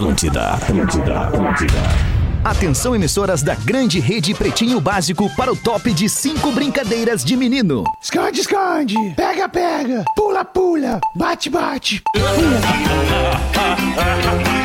Atlântida, Atlântida, Atlântida. Atenção, emissoras da grande rede Pretinho Básico para o top de cinco brincadeiras de menino. Esconde, esconde. Pega, pega. Pula, pula. Bate, bate.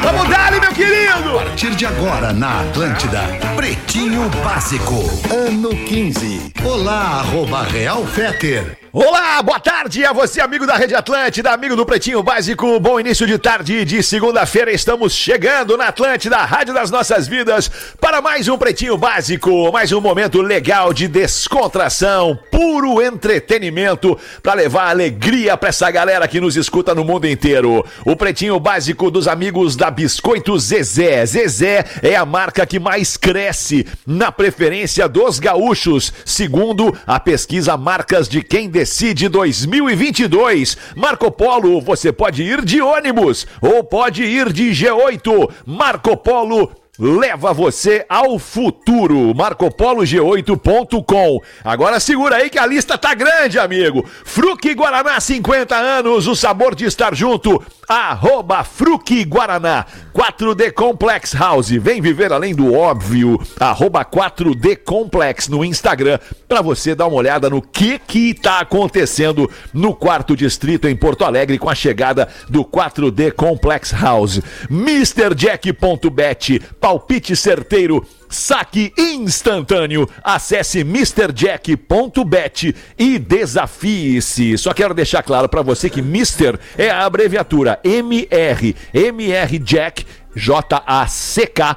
Vamos dar, meu querido! A partir de agora na Atlântida, Pretinho Básico, ano 15. Olá, arroba Real Feter. Olá, boa tarde a você, amigo da Rede Atlântida, amigo do Pretinho Básico. Bom início de tarde de segunda-feira. Estamos chegando na Atlântida, Rádio das Nossas Vidas, para mais um Pretinho Básico, mais um momento legal de descontração, puro entretenimento, para levar alegria para essa galera que nos escuta no mundo inteiro. O Pretinho Básico dos amigos da Biscoito Zezé. Zezé é a marca que mais cresce na preferência dos gaúchos, segundo a pesquisa Marcas de Quem Decide 2022. Marco Polo, você pode ir de ônibus ou pode ir de G8. Marco Polo leva você ao futuro. MarcoPoloG8.com. Agora segura aí que a lista tá grande, amigo. Fruque Guaraná, 50 anos, o sabor de estar junto. Arroba Fruque Guaraná. 4D Complex House. Vem viver além do óbvio. Arroba 4D Complex no Instagram para você dar uma olhada no que que tá acontecendo no quarto distrito em Porto Alegre com a chegada do 4D Complex House. MrJack.bet palpite certeiro, saque instantâneo. Acesse MrJack.bet e desafie-se. Só quero deixar claro para você que Mister é a abreviatura MR, MR Jack, J-A-C-K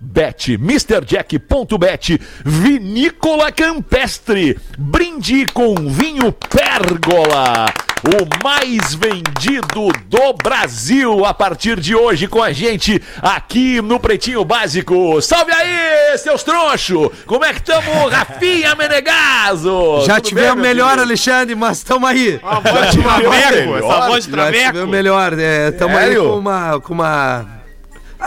Bet, MrJack.bet, Vinícola Campestre, brinde com vinho Pérgola, o mais vendido do Brasil a partir de hoje com a gente aqui no Pretinho Básico. Salve aí, seus tronchos! Como é que estamos, Rafinha Menegaso? Já tivemos melhor, filho? Alexandre, mas estamos aí. A voz de traveco, essa voz de traveco. Já tivemos melhor, estamos é, aí com uma... Com uma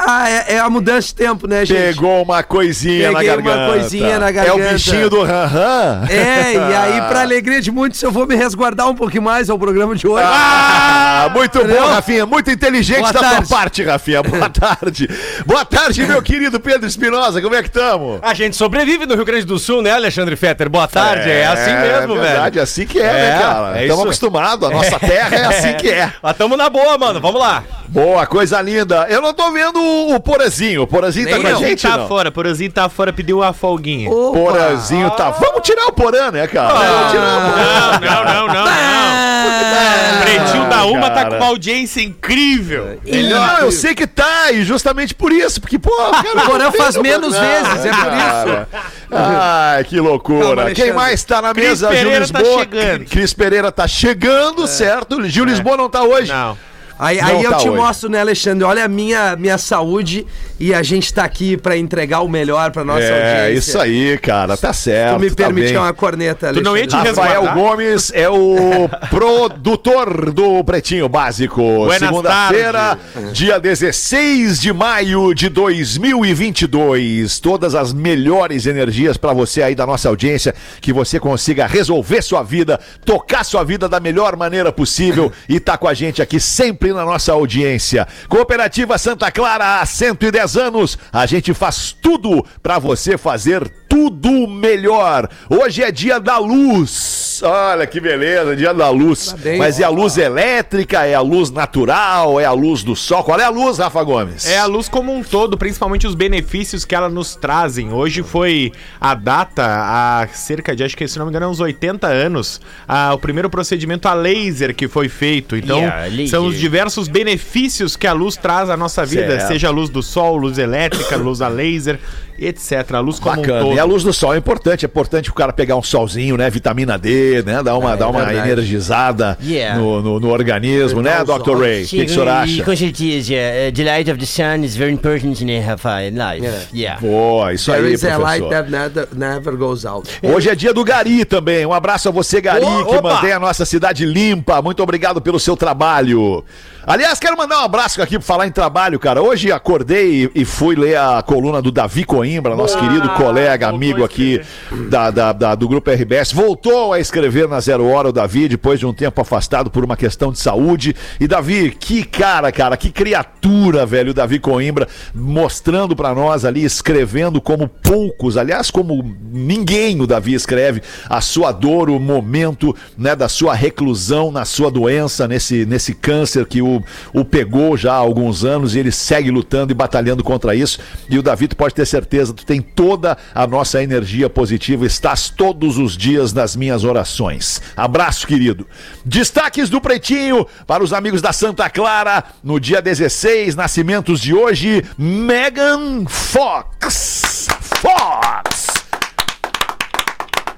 ah, é, é, a mudança de tempo, né, gente? Pegou uma coisinha Peguei na garganta. uma coisinha na garganta. É o bichinho do ran-ran? É, e aí, pra alegria de muitos, eu vou me resguardar um pouquinho mais ao programa de hoje. Ah, muito Entendeu? bom, Rafinha. Muito inteligente Boa da tarde. tua parte, Rafinha. Boa tarde. Boa tarde, meu querido Pedro Espinosa. Como é que estamos? A gente sobrevive no Rio Grande do Sul, né, Alexandre Fetter? Boa tarde. É, é assim mesmo, é verdade, velho. É assim que é, né, é né, cara? Estamos é acostumados. A nossa é. terra é assim que é. Mas tamo na boa, mano. Vamos lá. Boa, coisa linda. Eu não tô vendo o Porazinho. O Porazinho tá com a gente, tá não? fora. Porazinho tá fora, pediu uma folguinha. Opa. Porazinho tá... Vamos tirar o Porã, né, cara? Vamos tirar o Porã. Não, não, não, não, não. Pretinho da Uma tá com uma audiência incrível. Não, eu sei que tá, e justamente por isso, porque, pô, cara, o Porã faz menos vezes, é por isso. Ai, que loucura. Quem mais tá na mesa? Cris Pereira Gil tá Lisboa. Tá chegando. Cris Pereira tá chegando, é. certo? Gil é. Lisboa não tá hoje? Não. Aí, aí eu tá te hoje. mostro, né, Alexandre? Olha a minha, minha saúde e a gente tá aqui para entregar o melhor para nossa é, audiência. É, isso aí, cara, tá certo. Tu me permite tá uma corneta, Alexandre. Tu não Rafael? Gomes é o produtor do Pretinho Básico. Segunda-feira, dia 16 de maio de 2022. Todas as melhores energias para você aí da nossa audiência, que você consiga resolver sua vida, tocar sua vida da melhor maneira possível e tá com a gente aqui sempre na nossa audiência. Cooperativa Santa Clara, 110 10 anos, a gente faz tudo para você fazer tudo melhor. Hoje é dia da luz. Olha que beleza, dia da luz. Tá Mas é a luz elétrica, é a luz natural, é a luz do sol. Qual é a luz, Rafa Gomes? É a luz como um todo, principalmente os benefícios que ela nos trazem. Hoje foi a data, há cerca de, acho que se não me engano, uns 80 anos, a, o primeiro procedimento a laser que foi feito. Então, yeah, são os diversos benefícios que a luz traz à nossa vida, certo. seja a luz do sol, luz elétrica, luz a laser etc. A luz como Bacana. um todo. E a luz do sol é importante, é importante o cara pegar um solzinho, né? Vitamina D, né? Dar uma, é, dar uma energizada yeah. no, no, no, organismo, né, Dr. Ray? O que, que o senhor acha? Com certeza, uh, the light of the sun is very important in life. Yeah. yeah. Boa, isso There aí, is professor. a light that never, never goes out. Hoje é dia do Gari também. Um abraço a você, Gari, oh, que opa. mantém a nossa cidade limpa. Muito obrigado pelo seu trabalho. Aliás, quero mandar um abraço aqui pra falar em trabalho, cara. Hoje acordei e, e fui ler a coluna do Davi Coimbra, nosso Ah, querido colega, amigo aqui da, da- da- do Grupo RBS. Voltou a escrever na Zero Hora o Davi, depois de um tempo afastado por uma questão de saúde. E Davi, que cara, cara, que criatura, velho, o Davi Coimbra, mostrando pra nós ali, escrevendo como poucos, aliás, como ninguém o Davi escreve, a sua dor, o momento, né, da sua reclusão na sua doença, nesse, nesse câncer que o, o pegou já há alguns anos e ele segue lutando e batalhando contra isso. E o Davi, tu pode ter certeza, tu tem toda a nossa energia positiva, estás todos os dias nas minhas orações. Abraço, querido. Destaques do Pretinho para os amigos da Santa Clara, no dia 16, nascimentos de hoje, Megan Fox. Fox!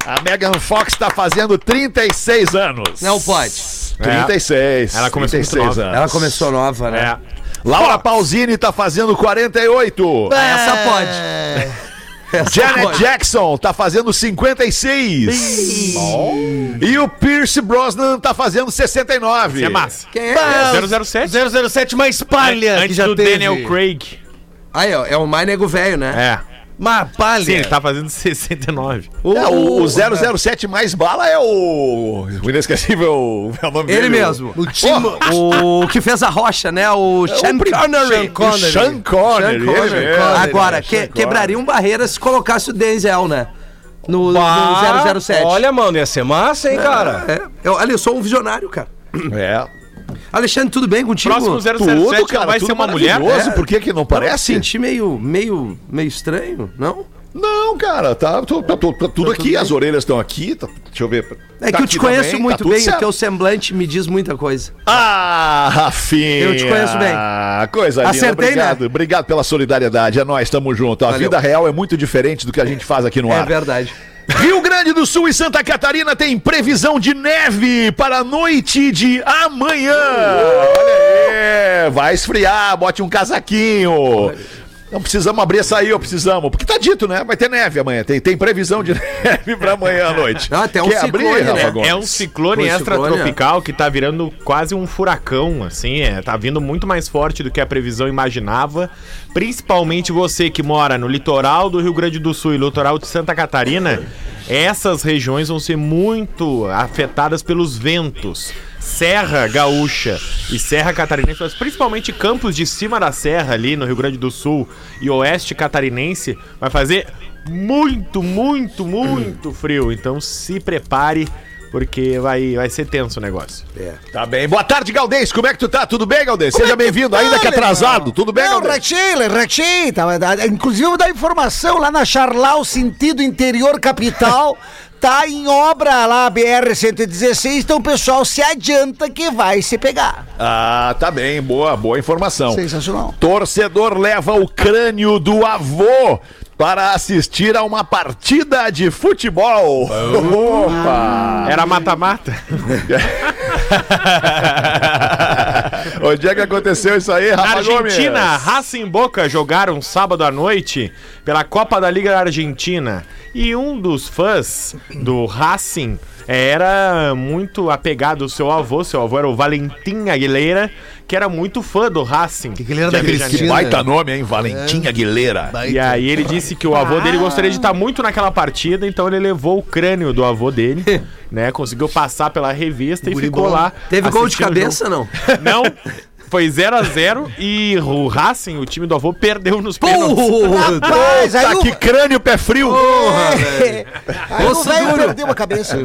A Megan Fox está fazendo 36 anos. Não pode. 36. Ela começou muito 36 nova. anos. Ela começou nova, né? É. Laura Pausini tá fazendo 48. Ah, Essa pode. Essa Janet pode. Jackson tá fazendo 56. E o Pierce Brosnan tá fazendo 69. Isso é massa. Quem é? 007. 007 mais palha que Antes já do teve. Daniel Craig. Aí, ó, é o mais nego velho, né? É. Mas palha. Sim, ele tá fazendo 69. É, o, o 007 mais bala é o. O inesquecível. É o nome Ele dele, mesmo. O Timo... O que fez a rocha, né? O Sean Connery. O Sean Connery. ele mesmo. Agora, que- quebrariam barreiras se colocasse o Denzel, né? No, Bah, no 007. Olha, mano, ia ser massa, hein, cara? É, eu, olha, eu sou um visionário, cara. É. Alexandre, tudo bem contigo? Próximo 007 Tudo, cara. vai tudo ser uma mulher? É. Por que que não parece? senti meio, meio, meio estranho, não? Não, cara, tá, tô- tô- tô- tá tudo aqui, as orelhas estão aqui, tá- deixa eu ver. É Tá que eu te conheço também, muito tá tudo bem, certo. o teu semblante me diz muita coisa. Ah, Rafinha! Eu te conheço bem. Coisa linda, Acertei, obrigado. né? Obrigado pela solidariedade, é nós, tamo junto. A Valeu. vida real é muito diferente do que a gente faz aqui no É ar. verdade. Rio Grande do Sul e Santa Catarina tem previsão de neve para a noite de amanhã. Olha aí, vai esfriar, bote um casaquinho. Não precisamos abrir essa aí, ó, precisamos. Porque tá dito, né? Vai ter neve amanhã. Tem, tem previsão de neve para amanhã à noite. Ah, tem um Quer ciclone, abrir, né? Gomes? É um ciclone extratropical que tá virando quase um furacão, assim, é, tá vindo muito mais forte do que a previsão imaginava. Principalmente você que mora no litoral do Rio Grande do Sul e litoral de Santa Catarina, essas regiões vão ser muito afetadas pelos ventos. Serra Gaúcha e Serra Catarinense, mas principalmente campos de cima da serra ali no Rio Grande do Sul e oeste catarinense, vai fazer muito, muito, muito frio. Então se prepare, porque vai, vai ser tenso o negócio. Tá bem. Boa tarde, Galdês. Como é que tu tá? Tudo bem, Galdês? Seja bem-vindo, ainda que atrasado. Tudo bem, Não, Galdês? retei, retei. Tá, tá, inclusive, eu vou dar informação lá na Charlau, sentido interior capital. Tá em obra lá, BR-116, então o pessoal se adianta que vai se pegar. Ah, tá bem. Boa, boa informação. Sensacional. Torcedor leva o crânio do avô para assistir a uma partida de futebol. Opa! Era mata-mata? Onde é que aconteceu isso aí, Na Rafa Argentina, Gomes? Racing Boca jogaram sábado à noite pela Copa da Liga da Argentina. E um dos fãs do Racing era muito apegado ao seu avô. Seu avô era o Valentim Aguilera, que era muito fã do Racing. Que Aguilera da Cristina. Baita nome, hein? Valentim Aguilera. E aí ele disse que o avô dele gostaria de estar muito naquela partida, então ele levou o crânio do avô dele, né? Conseguiu passar pela revista e ficou lá. Teve gol de cabeça, não? Não. Foi 0 a 0 e o Racing, o time do avô, perdeu nos pênaltis. Rapaz, aí Tá, o... que crânio pé frio. É, aí o Osso velho duro. perdeu a cabeça.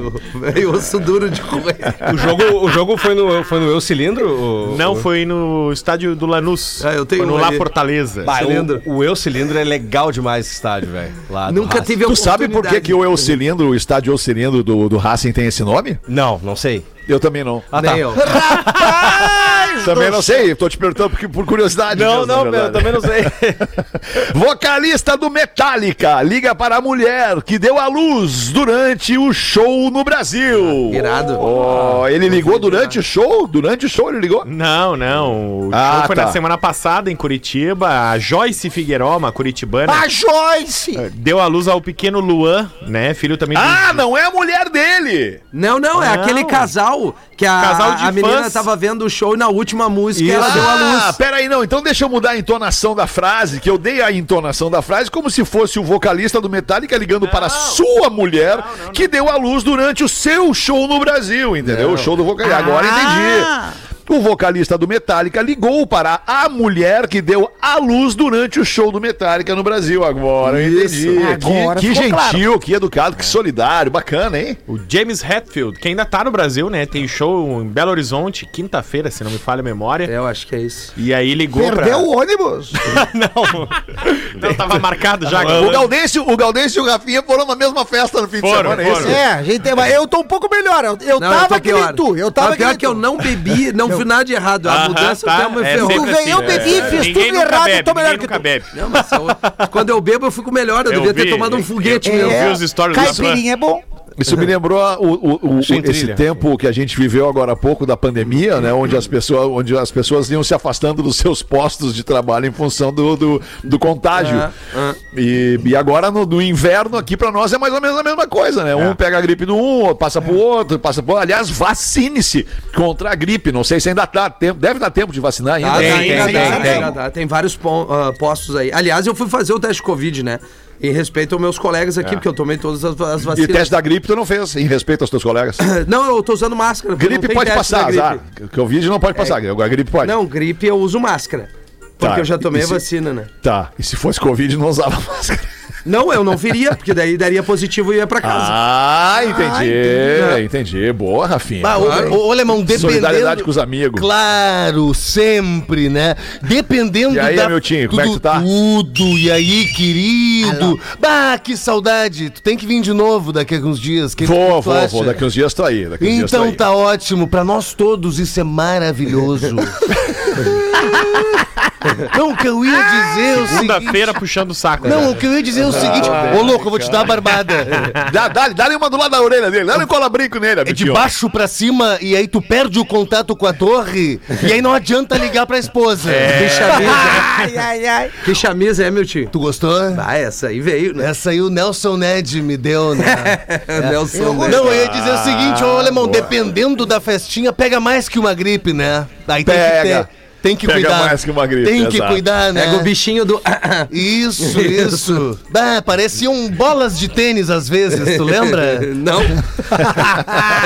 Veio osso duro de correr. O jogo, o jogo foi no, foi no Eu Cilindro? o- Não, o- foi no estádio do Lanús. Ah, eu tenho foi no um La ali. Fortaleza. Bah, Cilindro. o, o Eu Cilindro é legal demais esse estádio, velho. Lá Nunca tive Tu sabe por que, que o Eu Cilindro, o estádio Eu Cilindro do, do Racing tem esse nome? Não, não sei. Eu também não. Ah, Nem tá. eu. Rapaz! Também não sei, tô te perguntando porque, por curiosidade. Não, mesmo, não, eu verdade. também não sei. Vocalista do Metallica liga para a mulher que deu à luz durante o show no Brasil. Irado. Oh, ele ligou durante o show? Durante o show ele ligou? Não, não. O Ah, show foi tá. na semana passada em Curitiba. A Joyce Figueiró, uma curitibana, A Joyce! deu à luz ao pequeno Luan, né? Filho também Ah, do... não é a mulher dele! Não, não, é Não. aquele casal que a, Casal de a menina fãs. tava vendo o show na última última música ela Ah, deu a luz. peraí, não. Então deixa eu mudar a entonação da frase, que eu dei a entonação da frase como se fosse o vocalista do Metallica ligando para a sua mulher, que deu a luz durante o seu show no Brasil, entendeu? O show do vocalista. Agora entendi. O vocalista do Metallica ligou para a mulher que deu a luz durante o show do Metallica no Brasil. Agora eu entendi. Agora que que gentil, que educado, que solidário, bacana, hein? O James Hetfield, que ainda tá no Brasil, né? Tem show em Belo Horizonte, quinta-feira, se não me falha a memória. Eu acho que é isso. E aí ligou Perdeu pra... o ônibus. não. Não, tava marcado já. O Gaudêncio, o Gaudêncio e o Rafinha foram na mesma festa no fim Foram, de semana, é isso? foram. É, a gente, eu tô um pouco melhor. Eu, eu Não, eu tava tô que nem tu. Eu tava Mas pior nem que eu tu. não bebi, não fiz nada de errado. A mudança tá, até me é ferrou. Tu sempre veio, eu assim, bebi, fiz tudo errado, eu tô melhor que tu. bebe. Não, mas eu- quando eu bebo, eu fico melhor. Eu, Eu devia ter tomado um foguete eu vi os stories do Caipirinha é bom. Isso me lembrou o, o- o- esse tempo que a gente viveu agora há pouco da pandemia, né? Onde as pessoas, onde as pessoas iam se afastando dos seus postos de trabalho em função do, do, do contágio. E, e agora no, no inverno aqui pra nós é mais ou menos a mesma coisa, né? Um pega a gripe do um, outro passa pro outro, passa pro Aliás, vacine-se contra a gripe. Não sei se ainda dá tempo. Deve dar tempo de vacinar ainda. Tem, tem, tem, tem. vários ah, postos aí. Aliás, eu fui fazer o teste de Covid, né? Em respeito aos meus colegas aqui, porque eu tomei todas as, as E vacinas. teste da gripe tu não fez, em respeito aos teus colegas. Não, eu tô usando máscara. Gripe pode passar, azar. Que o vídeo não pode passar, a gripe pode. Não, gripe eu uso máscara. Porque Tá, eu já tomei e a se- vacina, né? Tá, e se fosse Covid não usava máscara. Não, eu não viria, porque daí daria positivo e ia pra casa. Ah, entendi, entendi. Boa, Rafinha. Ah, ô, ô, Alemão, Solidariedade dependendo... com os amigos. Claro, sempre, né? Dependendo E aí, da... meu time, como é que tu tá? Tudo, e aí, querido? Bah, que saudade. Tu tem que vir de novo daqui a alguns dias. Que Vou, que vou, acha? vou. Daqui uns dias tô aí. Daqui uns dias tô Então aí. tá ótimo, pra nós todos isso é maravilhoso. Não, o que eu ia dizer é o seguinte... Segunda-feira puxando o saco. Não, né? o que eu ia dizer é o seguinte... Ô, louco, eu vou te dar a barbada. Dá, dá, dá uma do lado da orelha dele. Dá um cola-brinco nele, É de baixo pra cima e aí tu perde o contato com a torre e aí não adianta ligar pra esposa. Que chamisa, Ai, ai, ai. que chamisa é, meu tio? Tu gostou? Ah, essa aí veio, né? Essa aí o Nelson Ned me deu, né? Nelson. né? Não, eu ia dizer o seguinte, ô alemão, boa. dependendo da festinha, pega mais que uma gripe, né? Aí tem Pega. que ter. Tem que Pega cuidar. mais que uma gripe, Tem que exato. cuidar, né? Pega o bichinho do. Isso, isso. Ah, pareciam bolas de tênis às vezes, tu lembra? Não.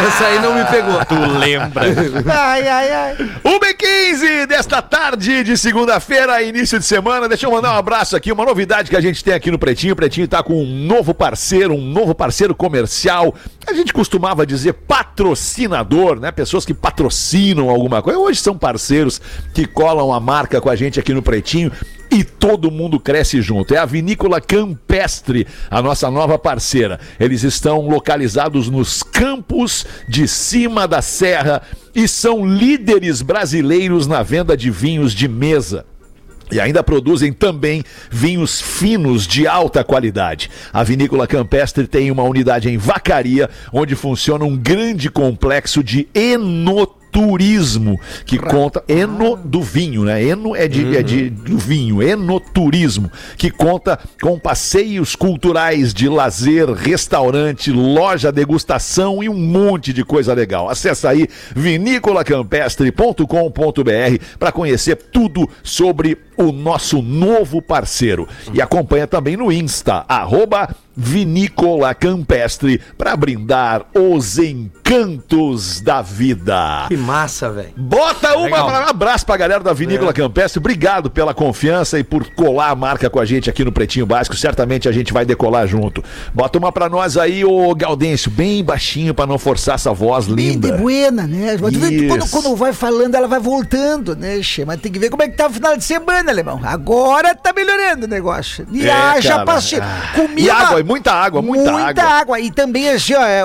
Essa aí não me pegou. Tu lembra? Ai, ai, ai. 1h15 desta tarde de segunda-feira, início de semana. Deixa eu mandar um abraço aqui, uma novidade que a gente tem aqui no Pretinho. O Pretinho tá com um novo parceiro, um novo parceiro comercial. A gente costumava dizer patrocinador, né? Pessoas que patrocinam alguma coisa. Hoje são parceiros que colam a marca com a gente aqui no Pretinho. E todo mundo cresce junto. É a Vinícola Campestre, a nossa nova parceira. Eles estão localizados nos campos de cima da serra e são líderes brasileiros na venda de vinhos de mesa. E ainda produzem também vinhos finos de alta qualidade. A Vinícola Campestre tem uma unidade em Vacaria, onde funciona um grande complexo de enoturismo, que conta eno do vinho, né? Eno é de, é de do vinho, enoturismo, que conta com passeios culturais de lazer, restaurante, loja, degustação e um monte de coisa legal. Acesse aí vinícolacampestre.com.br para conhecer tudo sobre o nosso novo parceiro. E acompanha também no Insta, arroba Vinícola Campestre, para brindar os encantos da vida. Que massa, velho. Bota uma Legal. pra, um abraço pra galera da Vinícola Campestre. Obrigado pela confiança e por colar a marca com a gente aqui no Pretinho Básico. Certamente a gente vai decolar junto. Bota uma pra nós aí, ô Gaudêncio, bem baixinho pra não forçar essa voz Bem de linda. buena, né? Quando, quando vai falando, ela vai voltando, né, che? Mas tem que ver como é que tá o final de semana, alemão. Agora tá melhorando o negócio. E É, paciência. Ah. Comia E uma- água, e muita água, muita água. E também, assim, ó, é,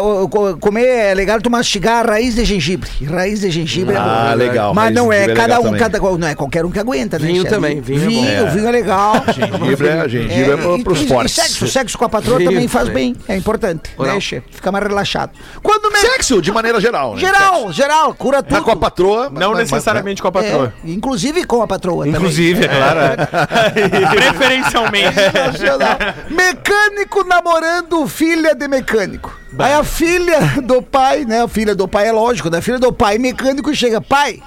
comer é legal tu mastigar a raiz de gengibre. Raiz de gengibre é Ah, bom. legal. Mas não é é cada um, também. cada qual- não é qualquer um que aguenta, né? Vinho também, vinho é vinho, bom. vinho é legal. Gengibre é, gengibre é, e- pros e- fortes. E sexo, sexo com a patroa Vinho também faz também. bem. É importante, né, che? Fica mais relaxado. Quando me... Sexo, de maneira geral. né? Geral, geral, cura tudo. com a patroa. Não mas- necessariamente com a patroa. É, inclusive com a patroa Inclusive, é claro. Preferencialmente. também. Nacional. Namorando filha de mecânico. Aí a filha do pai, né? A filha do pai é lógico, né? A filha do pai mecânico chega, pai.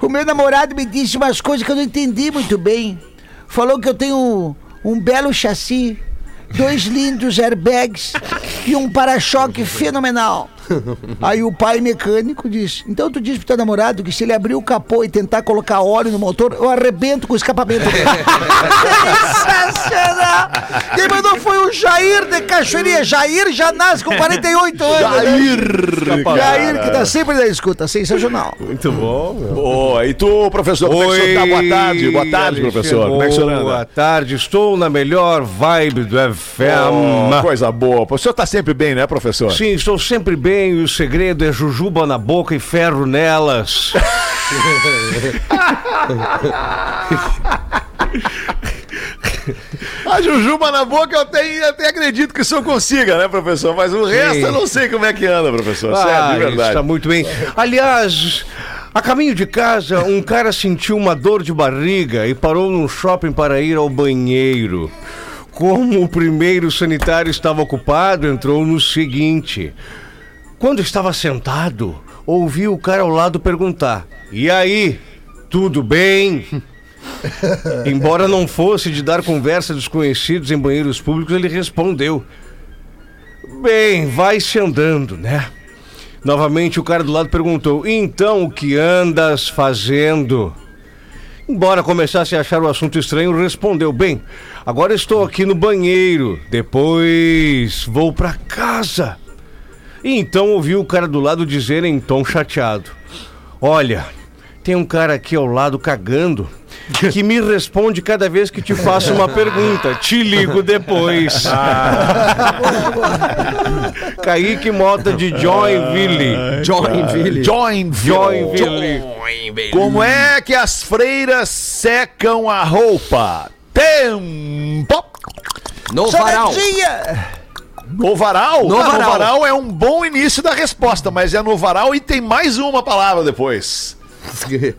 O meu namorado me disse umas coisas que eu não entendi muito bem. Falou que eu tenho um belo chassi, dois lindos airbags e um para-choque fenomenal. Aí o pai mecânico disse: Então tu diz pro teu namorado que se ele abrir o capô e tentar colocar óleo no motor, eu arrebento com o escapamento dele. Sensacional! Quem mandou foi o Jair de Cachoeirinha. Jair já nasce com 48 anos. Jair! Né? Jair, que tá sempre na escuta. Sensacional. Muito bom. Meu. Boa. E tu, professor, como é que o senhor tá? Boa tarde. Boa tarde, professor. Como é que o senhor anda? Boa tarde. Estou na melhor vibe do FM. Oh, coisa boa. O senhor tá sempre bem, né, professor? Sim, estou sempre bem. O segredo é jujuba na boca e ferro nelas. A jujuba na boca eu até, até acredito que o senhor consiga, né, professor? Mas o resto eu não sei como é que anda, professor. Ah, Sério, de verdade. Está muito bem. Aliás, a caminho de casa, um cara sentiu uma dor de barriga e parou num shopping para ir ao banheiro. Como o primeiro sanitário estava ocupado, entrou no seguinte. Quando estava sentado, ouvi o cara ao lado perguntar: E aí, tudo bem? Embora não fosse de dar conversa a desconhecidos em banheiros públicos, ele respondeu: Bem, vai-se andando, né? Novamente o cara do lado perguntou: Então o que andas fazendo? Embora começasse a achar o assunto estranho, respondeu: Bem, agora estou aqui no banheiro, depois vou para casa. E então ouviu o cara do lado dizer em tom chateado: Olha, tem um cara aqui ao lado cagando que me responde cada vez que te faço uma pergunta. Te ligo depois. Kaique Mota de Joinville. Joinville. Joinville. Joinville. Como é que as freiras secam a roupa? Tempo! No varal. Sonetinha! No varal? No varal. no varal é um bom início da resposta, mas é no varal e tem mais uma palavra depois.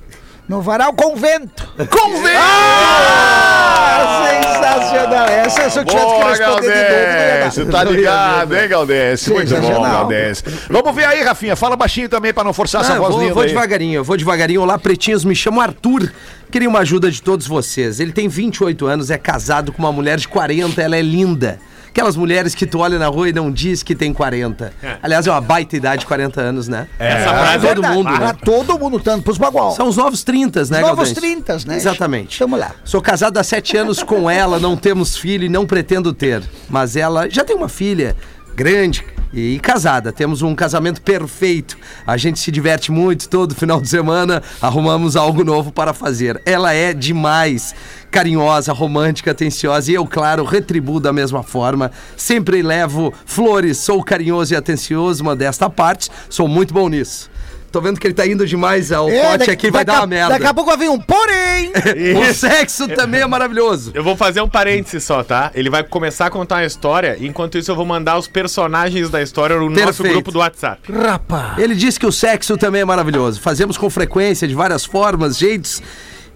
No varal convento. Convém! Ah, sensacional. Essa, se eu tivesse que Boa, responder de novo, não Galdense, dar. tá ligado, hein, Galdense? Muito bom. Galdense. Vamos ver aí, Rafinha, fala baixinho também pra não forçar essa Ah, voz vou, linda vou aí. devagarinho, eu vou devagarinho. Olá, pretinhos, me chamo Arthur. Queria uma ajuda de todos vocês. Ele tem 28 anos, é casado com uma mulher de 40, ela é linda. Aquelas mulheres que tu olha na rua e não diz que tem 40. Aliás, é uma baita idade, 40 anos, né? Essa Pra frase é todo mundo, Pra né? todo mundo, tanto pros bagual. São os novos 30, né, Novos Gaudense? 30, né? Exatamente. Tamo lá. Sou casado há sete anos com ela, não temos filho e não pretendo ter. Mas ela já tem uma filha grande e casada. Temos um casamento perfeito. A gente se diverte muito todo final de semana, arrumamos algo novo para fazer. Ela é demais. Carinhosa, romântica, atenciosa e eu, claro, retribuo da mesma forma. Sempre levo flores, sou carinhoso e atencioso, modesta à parte, sou muito bom nisso. Tô vendo que ele tá indo demais ao É, pote daqui- aqui, vai dar uma merda. Daqui a pouco vai vir um porém. O sexo também é maravilhoso. Eu vou fazer um parêntese só, tá? Ele vai começar a contar uma história, e enquanto isso eu vou mandar os personagens da história no nosso Perfeito. grupo do WhatsApp. Rapaz. Ele diz que o sexo também é maravilhoso. Fazemos com frequência, de várias formas, jeitos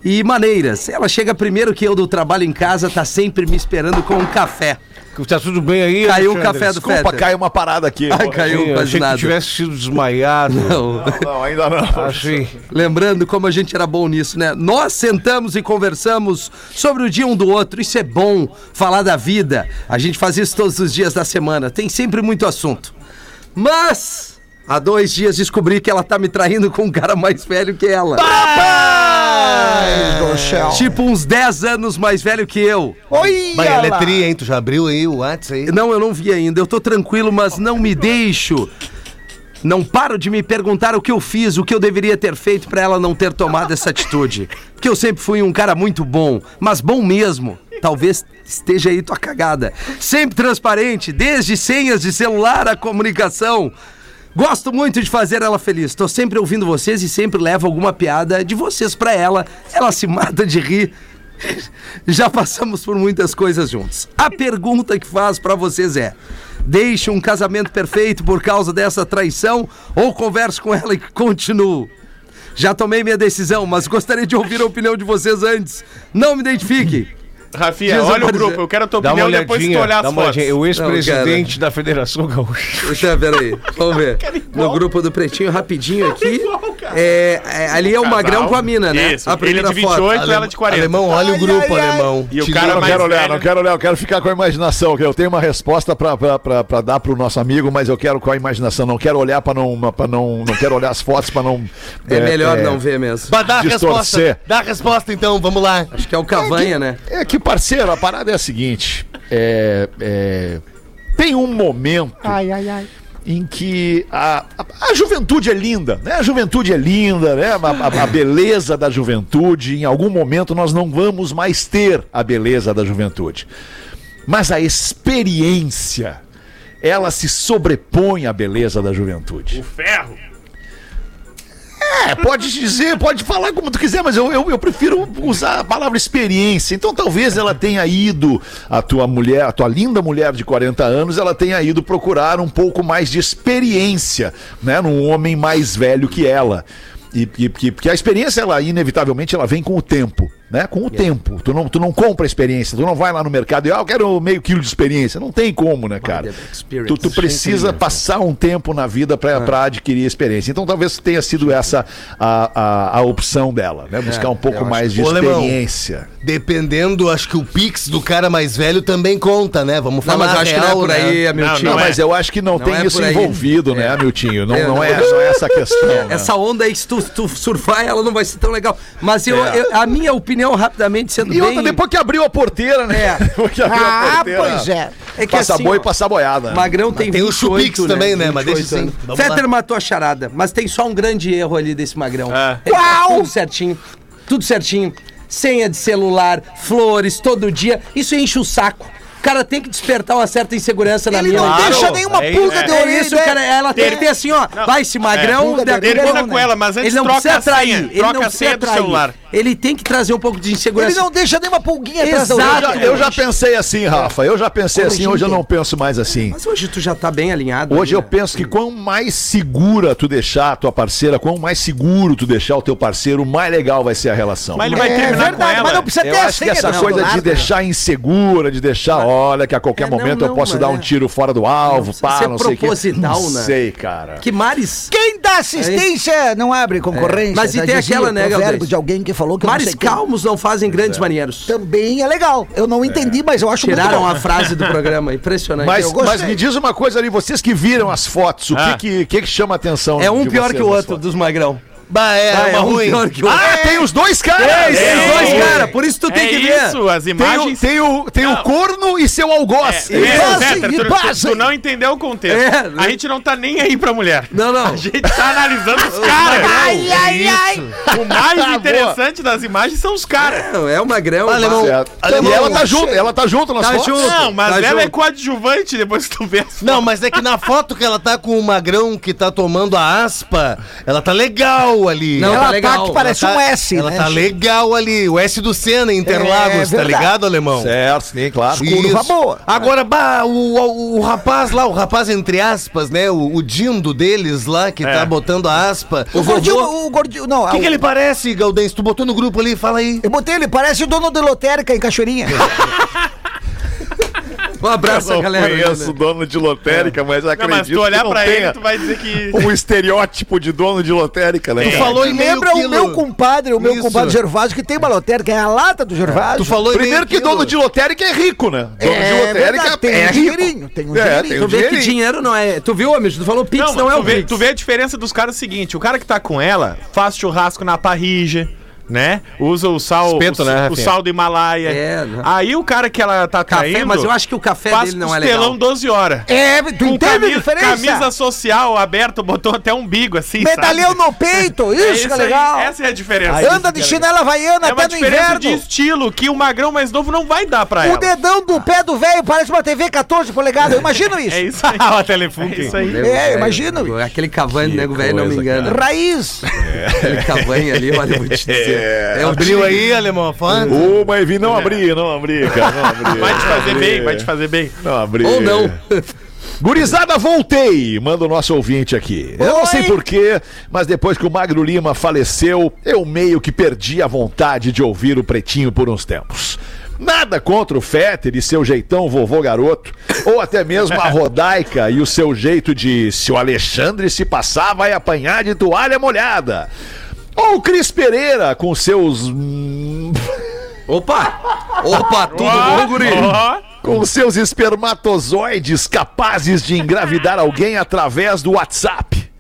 e maneiras. Ela chega primeiro que eu do trabalho em casa, tá sempre me esperando com um café. Tá tudo bem aí? Caiu o café do Desculpa, Fetter. cai uma parada aqui. Ai, caiu Sim, quase achei que nada. tu tivesse sido desmaiado. Não. Não, ainda não. Achei. Lembrando como a gente era bom nisso, né? Nós sentamos e conversamos sobre o dia um do outro. Isso é bom, falar da vida. A gente faz isso todos os dias da semana. Tem sempre muito assunto. Mas há dois dias descobri que ela tá me traindo com um cara mais velho que ela. Céu. Tipo uns 10 anos mais velho que eu. Oi, Vai, lá. letria, hein? Tu já abriu aí o WhatsApp aí? Não, eu não vi ainda. Eu tô tranquilo, mas não me deixo. Não paro de me perguntar o que eu fiz, o que eu deveria ter feito pra ela não ter tomado essa atitude. Porque eu sempre fui um cara muito bom, mas bom mesmo. Talvez esteja aí tua cagada. Sempre transparente, desde senhas de celular a comunicação. Gosto muito de fazer ela feliz. Tô sempre ouvindo vocês e sempre levo alguma piada de vocês pra ela. Ela se mata de rir. Já passamos por muitas coisas juntos. A pergunta que faz pra vocês é: deixe um casamento perfeito por causa dessa traição ou converso com ela e continuo? Já tomei minha decisão, mas gostaria de ouvir a opinião de vocês antes. Não me identifique. Rafinha, olha o grupo, eu quero a tua Dá uma opinião depois que tu olhadinha, olhar as uma fotos. olhadinha. O ex-presidente da Federação Gaúcha. Deixa eu ver aí. Vamos ver. No grupo do Pretinho, rapidinho aqui. É, é, ali é o Magrão com a mina, né? Isso, a ele primeira de 28 foto. e ela de 40. Alemão, olha o grupo, alemão. E o Te cara não quero olhar, não quero olhar, eu quero ficar com a imaginação. Eu tenho uma resposta pra, pra, pra, pra dar pro nosso amigo, mas eu quero com a imaginação. Não quero olhar pra não. Pra não, não quero olhar as fotos pra não. É, melhor é, não ver mesmo. Bah, dá a resposta. Dá a resposta então, vamos lá. Acho que é o Cavanha, né? É que, parceiro, a parada é a seguinte: é, é, tem um momento Ai, ai, ai. em que a, a, a juventude é linda, né? A juventude é linda, né? A, a- a beleza da juventude, em algum momento nós não vamos mais ter a beleza da juventude. Mas a experiência, ela se sobrepõe à beleza da juventude. Ferro. É, pode dizer, pode falar como tu quiser, mas eu, eu, eu prefiro usar a palavra experiência. Então talvez ela tenha ido, a tua mulher, a tua linda mulher de 40 anos, ela tenha ido procurar um pouco mais de experiência, né? Num homem mais velho que ela. E, e- porque a experiência, ela inevitavelmente, ela vem com o tempo, né? Com o tempo. Tu não, tu não compra experiência, tu não vai lá no mercado e, ah, eu quero meio quilo de experiência. Não tem como, né, cara? Tu, tu precisa passar um tempo na vida pra pra adquirir experiência. Então talvez tenha sido essa a, a, a opção dela, né? Buscar um pouco mais de Ô, Alemão, experiência. Dependendo, acho que o Pix do cara mais velho também conta, né? Vamos Não, falar mas eu acho que não é real, por né? aí, Hamilton. Não, é. mas eu acho que não, Não tem é isso envolvido, né, É. Miltinho? Não, É, não, não. é, não é essa questão. né? Essa onda aí, se tu, tu surfar, ela não vai ser tão legal. Mas eu, É. eu- a minha opinião, rapidamente, sendo E bem... outra, depois que abriu a porteira, né? É. Depois que abriu a Ah, porteira. pois é. É que Passa assim, boi e passa boiada. Magrão tem tem o 28, Chupix também, né? Mas deixa 28 assim. Fetter matou a charada, mas tem só um grande erro ali desse Magrão. É. Ele faz Qual? Tudo certinho, tudo certinho. Senha de celular, flores, todo dia. Isso enche o saco. O cara tem que despertar uma certa insegurança na Ele minha. não deixa nenhuma é pulga isso. de É orelha. isso, cara. Ela tem que ter assim, ó. Vai, esse magrão. Pulga daqui de a pouco- com ela, mas antes ele não troca precisa a senha, atrair. Ele troca não a senha do atrair. celular. Ele tem que trazer um pouco de insegurança. Ele não deixa nenhuma pulguinha atrás da Exato. orelha. Eu já pensei assim, Rafa. Eu já pensei assim, hoje eu não penso mais assim. Mas hoje tu já tá bem alinhado. Hoje né? eu penso que quanto mais segura tu deixar a tua parceira, quanto mais seguro tu deixar o teu parceiro, mais legal vai ser a relação. Mas ele vai É terminar com verdade, ela. mas não precisa ter Eu acho que essa do coisa de né? deixar insegura, de deixar, olha, que a qualquer É, não, momento eu não, posso mas dar é. um tiro fora do alvo, pá, ser não sei o que. proposital, Não né? sei, cara. Que mares. Quem dá assistência não abre concorrência. É. Mas e já tem aquela, o né, de alguém que falou que não Mares quem. calmos não fazem grandes marinheiros. Também é legal. Eu não entendi, mas eu acho Tiraram muito a frase do programa. Impressionante. Mas, mas me diz uma coisa ali, vocês que viram as fotos, o Ah. que, que, que que chama a atenção? É um pior que o outro fotos? dos magrão. Bah, é, Ah, uma é um ruim. pior que o. Ah, tem os dois caras! Tem esses É, dois, é. cara. Por isso tu tem é que ver. isso, as Tem o, imagens... tem o, tem o corno e seu algoz. É, passem, Peter, e tu, tu, tu não entendeu o contexto. É, a gente não tá nem aí pra mulher. Não, não. A gente tá analisando os caras. Ai, ai, ai. O mais interessante das imagens são os caras. É o magrão. Alemão. Certo. Alemão, e ela tá junto, ela tá junto nas Tá fotos. junto. Não, mas Tá ela é coadjuvante depois que tu vê. as Não, mas é que na foto que ela tá com o magrão que tá tomando a aspa, ela tá legal ali. Não, Ela tá legal. tá que parece Ela um tá- S, Ela né? tá legal ali, o S do Senna em Interlagos, É, tá ligado, alemão? Certo, sim, claro. Curva boa. Agora, bah, o, o, o rapaz lá, o rapaz entre aspas, né? O, o dindo deles lá que tá botando a aspa. O gordinho, o gordinho, não. O que, que ele parece, Galdense? Tu botou no grupo ali, fala aí. Eu botei ele, parece o dono de lotérica em Cachoeirinha. Um abraço, Eu galera. conheço o dono de lotérica, mas Não, acredito mas tu olhar que não pra ele, tu vai dizer que. um estereótipo de dono de lotérica, né? Tu cara? falou em meio Lembra o meu compadre, o meu Isso. compadre Gervásio, que tem uma lotérica, é a lata do Gervásio. Tu falou em Primeiro que quilo. dono de lotérica é rico, né? Dono de É lotérica verdade, tem é um rico. dinheirinho, tem um É, dinheirinho. tem Tu um vê que dinheirinho. dinheiro não é. Tu viu, amigo? Tu falou Pix, não, mas é tu o vê, Pix. tu vê a diferença dos caras é o seguinte: o cara que tá com ela faz churrasco na parrilla, né? Usa o sal. Espeto, o, né, o sal do Himalaia. É, né? Aí o cara que ela tá Café, traindo. mas eu acho que o café faz dele não é legal. 12 horas. É, tu entende a camisa, diferença? camisa social aberta, botou até umbigo assim. Medalhão sabe? no peito, É isso que é aí, legal. essa é a diferença. Anda de chinela havaiana é uma até no diferença inverno. de estilo que o magrão mais novo não vai dar pra O ela. dedão do pé do velho parece uma TV 14 polegadas, eu imagino isso. É isso aí. Ah, o telefone. É isso aí. É, velho, imagino. Aquele Cavani, nego velho, não me engana. Raiz. Aquele Cavani ali, olha, eu vou te dizer. É, o Abriu aí, alemão, foto? Ô, mas vi, não abri, não abri, cara, não abri. Vai te fazer bem, vai te fazer bem. Não abri. Ou não. Gurizada, voltei! Manda o nosso ouvinte aqui. Eu não sei porquê, mas depois que o Magro Lima faleceu, eu meio que perdi a vontade de ouvir o Pretinho por uns tempos. Nada contra o Fetter e seu jeitão vovô garoto, ou até mesmo a Rodaica e o seu jeito de se o Alexandre se passar vai apanhar de toalha molhada. Ou o Cris Pereira com seus Opa! Opa, tudo bom, guri? com seus espermatozoides capazes de engravidar alguém através do WhatsApp.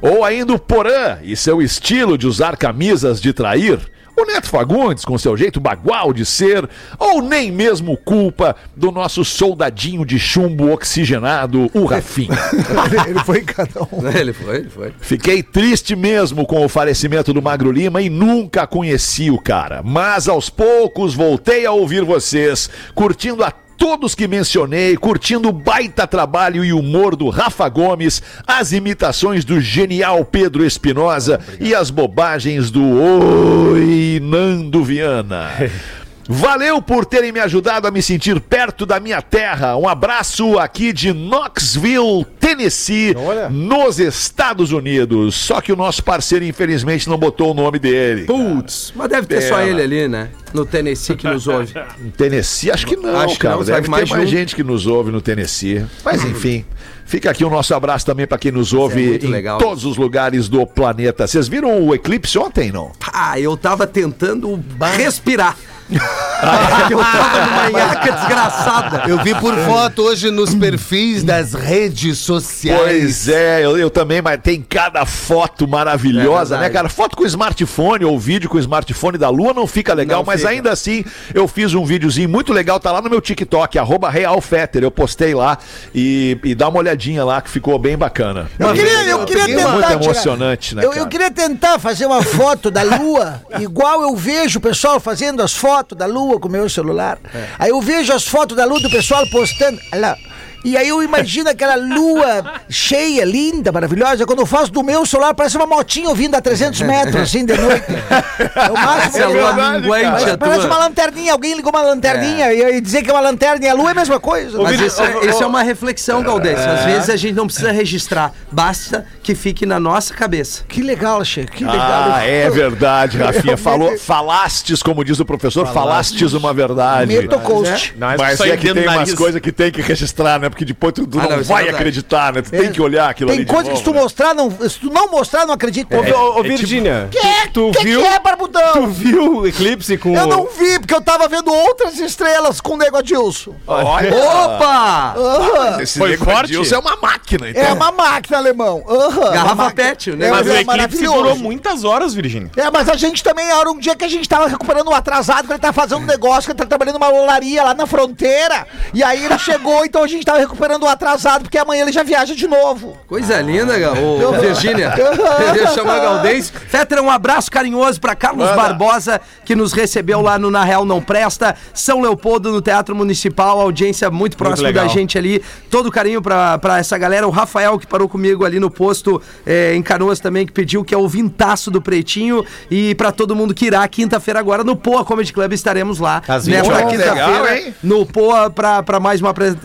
Ou ainda o Porã e seu estilo de usar camisas de trair. O Neto Fagundes com seu jeito bagual de ser. Ou nem mesmo culpa do nosso soldadinho de chumbo oxigenado, o Rafinha. Ele foi em cada um. Ele foi, ele foi. Fiquei triste mesmo com o falecimento do Magro Lima e nunca conheci o cara. Mas aos poucos voltei a ouvir vocês, curtindo a todos que mencionei, curtindo o baita trabalho e humor do Rafa Gomes, as imitações do genial Pedro Espinosa e as bobagens do Oi Nando Viana. Valeu por terem me ajudado a me sentir perto da minha terra. Um abraço aqui de Knoxville, Tennessee, nos Estados Unidos. Só que o nosso parceiro, infelizmente, não botou o nome dele. Putz, mas deve ter só Pena. ele ali, né? No Tennessee que nos ouve. Em Tennessee, acho que não, Acho que cara. não, Deve ter mais mais gente que nos ouve no Tennessee. Mas enfim, fica aqui o nosso abraço também pra quem nos ouve é em legal. todos os lugares do planeta. Vocês viram o eclipse ontem, não? Ah, eu tava tentando respirar. eu tava numa nhaca desgraçada. Eu vi por foto hoje nos perfis das redes sociais. Pois é, eu, eu também, mas tem cada foto maravilhosa, É né, cara? Foto com smartphone ou vídeo com smartphone da Lua não fica legal, Não mas fica. ainda assim eu fiz um videozinho muito legal, tá lá no meu TikTok, arroba RealFetter, eu postei lá e, e dá uma olhadinha lá que ficou bem bacana. Eu queria, eu queria tentar. Muito emocionante, né, eu, eu queria tentar fazer uma foto da lua, igual eu vejo o pessoal fazendo as fotos da lua com o meu celular. Aí eu vejo as fotos da lua do pessoal postando. Olha lá. E aí eu imagino aquela lua cheia, linda, maravilhosa. Quando eu faço do meu celular, parece uma motinha vindo a 300 metros, assim, de noite. É máximo que eu- lua verdade, minguante, Parece, a parece tua. uma lanterninha, alguém ligou uma lanterninha e, e dizer que é uma lanterna e a lua é a mesma coisa. Mas né? isso é, isso é uma reflexão, Galdês. Às vezes a gente não precisa registrar, basta que fique na nossa cabeça. Que legal, Che, que legal. Ah, é verdade, Rafinha. Falou, falastes, como diz o professor, falastes uma verdade. Metocoast. Não, Mas só é que tem umas coisas que tem que registrar, né? Porque depois tu, tu Ah, não, não, é vai verdade. acreditar, né? Tu tem que olhar aquilo Tem ali de coisa que se tu novo, né? mostrar, não, se tu não mostrar, não acredita. Ô, ô, ô, é tipo- Virgínia, que é, tu que viu? que é, Barbudão? Tu viu o eclipse com Eu não vi, porque eu tava vendo outras estrelas com o Nego Adilson. Olha! Opa! Aham. Esse Foi Nego forte? Adilson é uma máquina, então. É uma máquina, alemão. Aham. Garrafa Uma pet, né? É, Mas o é eclipse maravilhoso. durou muitas horas, Virgínia. É, mas a gente também, era um dia que a gente tava recuperando o atrasado, que ele tá fazendo um negócio, que ele tá trabalhando numa olaria lá na fronteira. E aí ele chegou, então a gente tava recuperando o atrasado, porque amanhã ele já viaja de novo. Coisa linda, Gal. Ô, Virgínia. Chamar Galdês. Fetra, um abraço carinhoso pra Carlos Barbosa, que nos recebeu lá no Na Real Não Presta. São Leopoldo, no Teatro Municipal. Audiência muito próxima da gente ali. Todo carinho pra, pra essa galera. O Rafael, que parou comigo ali no posto eh, em Canoas também, que pediu que é o vintaço do Pretinho. E pra todo mundo que irá quinta-feira agora no Poa Comedy Club estaremos lá. Nesta 20 horas. Legal, quinta-feira hein? no Poa pra, pra mais uma apre-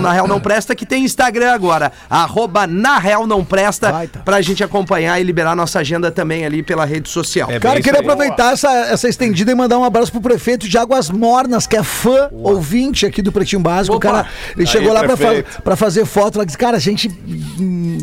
Na Real Não Presta, que tem Instagram agora, arroba Na Real Não Presta, pra gente acompanhar e liberar nossa agenda também ali pela rede social. É Cara, queria aproveitar essa, essa estendida e mandar um abraço pro prefeito de Águas Mornas, que é fã, ouvinte aqui do Pretinho Básico. Opa. O cara, ele chegou Aí, lá pra, fa pra fazer foto, lá disse, cara, a gente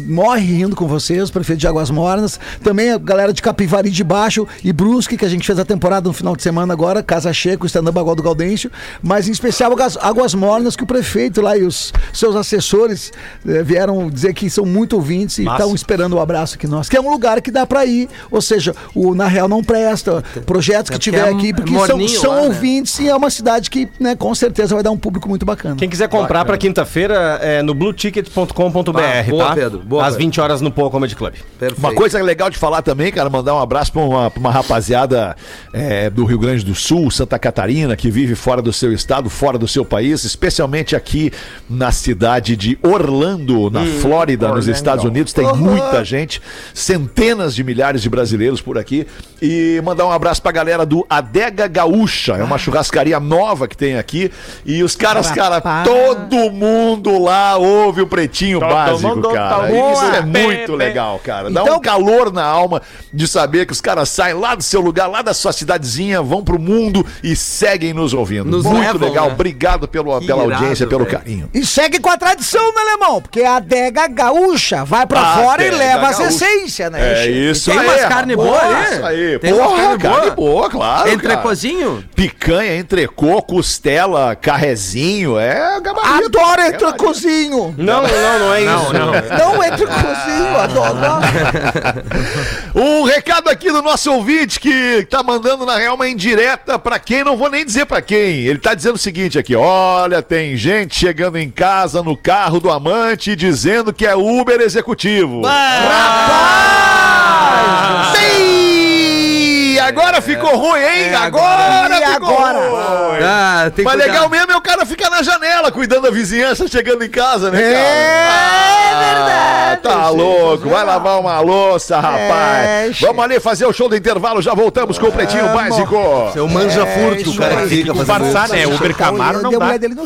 morre rindo com vocês, prefeito de Águas Mornas. Também a galera de Capivari de Baixo e Brusque, que a gente fez a temporada no final de semana agora, Casa Cheia, com o stand-up Bagual do Gaudêncio. Mas em especial Águas, Águas Mornas, que o prefeito lá e os seus assessores eh, vieram dizer que são muito ouvintes e estão esperando o abraço aqui nós, que é um lugar que dá pra ir. Ou seja, o Na Real não presta, projetos que Porque tiver é aqui, porque são, morninho são lá, né? ouvintes e é uma cidade que, né, com certeza vai dar um público muito bacana. Quem quiser comprar pra quinta-feira é no blueticket.com.br, Ah, boa, tá? Pedro, boa, Às Pedro. 20 horas no Poa Comedy Club. Perfeito. Uma coisa legal de falar também, cara, mandar um abraço pra uma, uma rapaziada é, do Rio Grande do Sul, Santa Catarina, que vive fora do seu estado, fora do seu país, especialmente aqui na cidade de Orlando, na Flórida, nos Estados Unidos. Tem muita gente, centenas de milhares de brasileiros por aqui. E mandar um abraço pra galera do Adega Gaúcha. É uma churrascaria nova que tem aqui. E os caras, cara, todo mundo lá ouve o Pretinho Todo Básico, cara. tá Isso é ouvindo. muito legal, cara. Dá Então- um calor na alma de saber que os caras saem lá do seu lugar, lá da sua cidadezinha, vão pro mundo e seguem nos ouvindo. Nos muito levam, legal. né? Obrigado pelo, Que pela irado, audiência, pelo velho. carinho. E segue com a tradição, né, alemão? Porque a adega gaúcha vai pra A fora e leva as gaúcha. essências, né? É isso Tem aí. umas carne rapaz. boa ali? Isso aí. Tem umas Porra, carne boa? carne boa, claro. Entrecozinho? cara. Picanha, entrecô, costela, carrezinho. É gabarito. Adoro entrecozinho. Não, não, não é isso. não. Não entrecozinho, adoro. Um recado aqui do nosso ouvinte que tá mandando, na real, uma indireta pra quem, não vou nem dizer pra quem. Ele tá dizendo o seguinte aqui: olha, tem gente chegando em casa no carro do amante dizendo que é Uber executivo. Rapaz! Sim! Agora ficou ruim, hein? agora E ficou agora? ruim. Ah, Mas cuidar. legal mesmo é o cara ficar na janela cuidando da vizinhança chegando em casa, né, cara? É verdade. Tá louco, vai lavar uma louça, rapaz. É, Vamos ali fazer o show do intervalo, já voltamos com o Pretinho Básico. Seu manja furto, o isso cara que fica fazendo isso. né? Uber Camaro não Deu a dá. dele no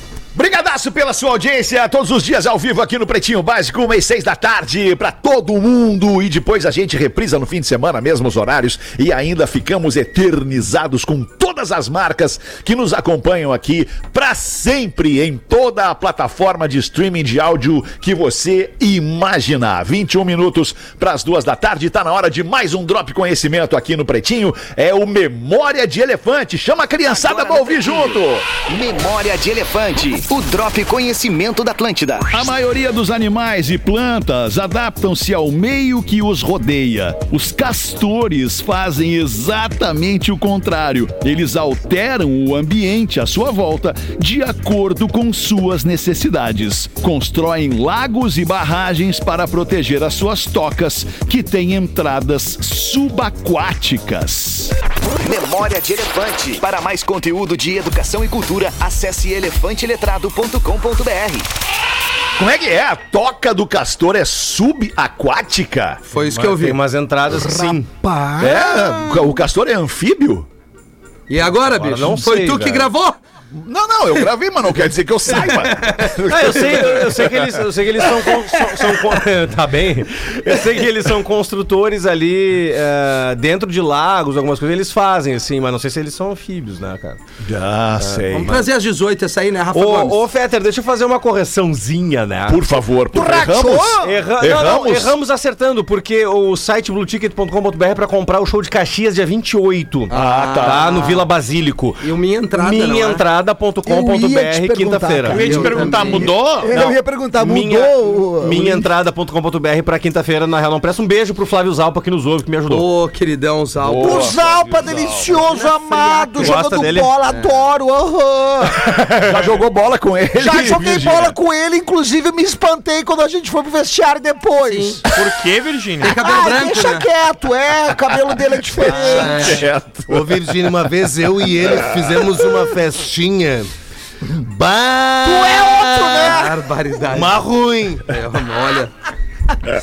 Brigadaço pela sua audiência, todos os dias ao vivo aqui no Pretinho Básico, uma e seis da tarde, pra todo mundo. E depois a gente reprisa no fim de semana, mesmos horários, e ainda ficamos eternizados com todas as marcas que nos acompanham aqui pra sempre em toda a plataforma de streaming de áudio que você imaginar. 21 minutos pras duas da tarde, tá na hora de mais um Drop Conhecimento aqui no Pretinho. É o Memória de Elefante. Chama a criançada pra ouvir junto. Memória de Elefante. O Drop Conhecimento da Atlântida. A maioria dos animais e plantas adaptam-se ao meio que os rodeia. Os castores fazem exatamente o contrário. Eles alteram o ambiente à sua volta de acordo com suas necessidades. Constroem lagos e barragens para proteger as suas tocas, que têm entradas subaquáticas. Memória de Elefante. Para mais conteúdo de educação e cultura, acesse elefanteletrado.com.br. Como é que é? A toca do castor é subaquática? Foi isso que eu Tem vi. umas entradas sim. É? O castor é anfíbio? E agora, bicho? não Foi sei, tu que velho. gravou? Não, não, eu gravei, mas não quer dizer que eu saiba. Ah, eu sei, eu sei que eles, eu sei que eles são, con- são, são con- tá bem. Eu sei que eles são construtores ali é, dentro de lagos, algumas coisas eles fazem assim, mas não sei se eles são anfíbios, né, cara? Ah, sei. Vamos trazer às 18 essa aí, né, Rafa? Ô, ô Fetter, deixa eu fazer uma correçãozinha, né? Por favor, por erramos. Erra- Não, Erramos? não, erramos acertando, porque o site blueticket.com.br é pra comprar o show de Caxias dia 28. Ah, tá. no Vila Basílico. E o Minha Entrada, não é? Minhaentrada.com.br quinta-feira. Eu ia te perguntar, mudou? Eu ia perguntar, mudou Minha, o- o minhaentrada.com.br pra quinta-feira, na real não presta. Um beijo pro Flávio Zalpa que nos ouve, que me ajudou. Ô, queridão Zalpa. O Zalpa, delicioso, amado, jogando dele? bola, adoro. aham. Já jogou bola com ele? Já joguei bola com ele, inclusive me espantei quando a gente foi pro vestiário depois. Por que, Virgínia? Tem cabelo Ah, branco, deixa né? quieto, é, o cabelo dele é diferente. Certo. Ô, Virgínia, uma vez eu e ele fizemos uma festinha. Bah! Tu é outro, né? Barbaridade. Uma ruim. É, olha.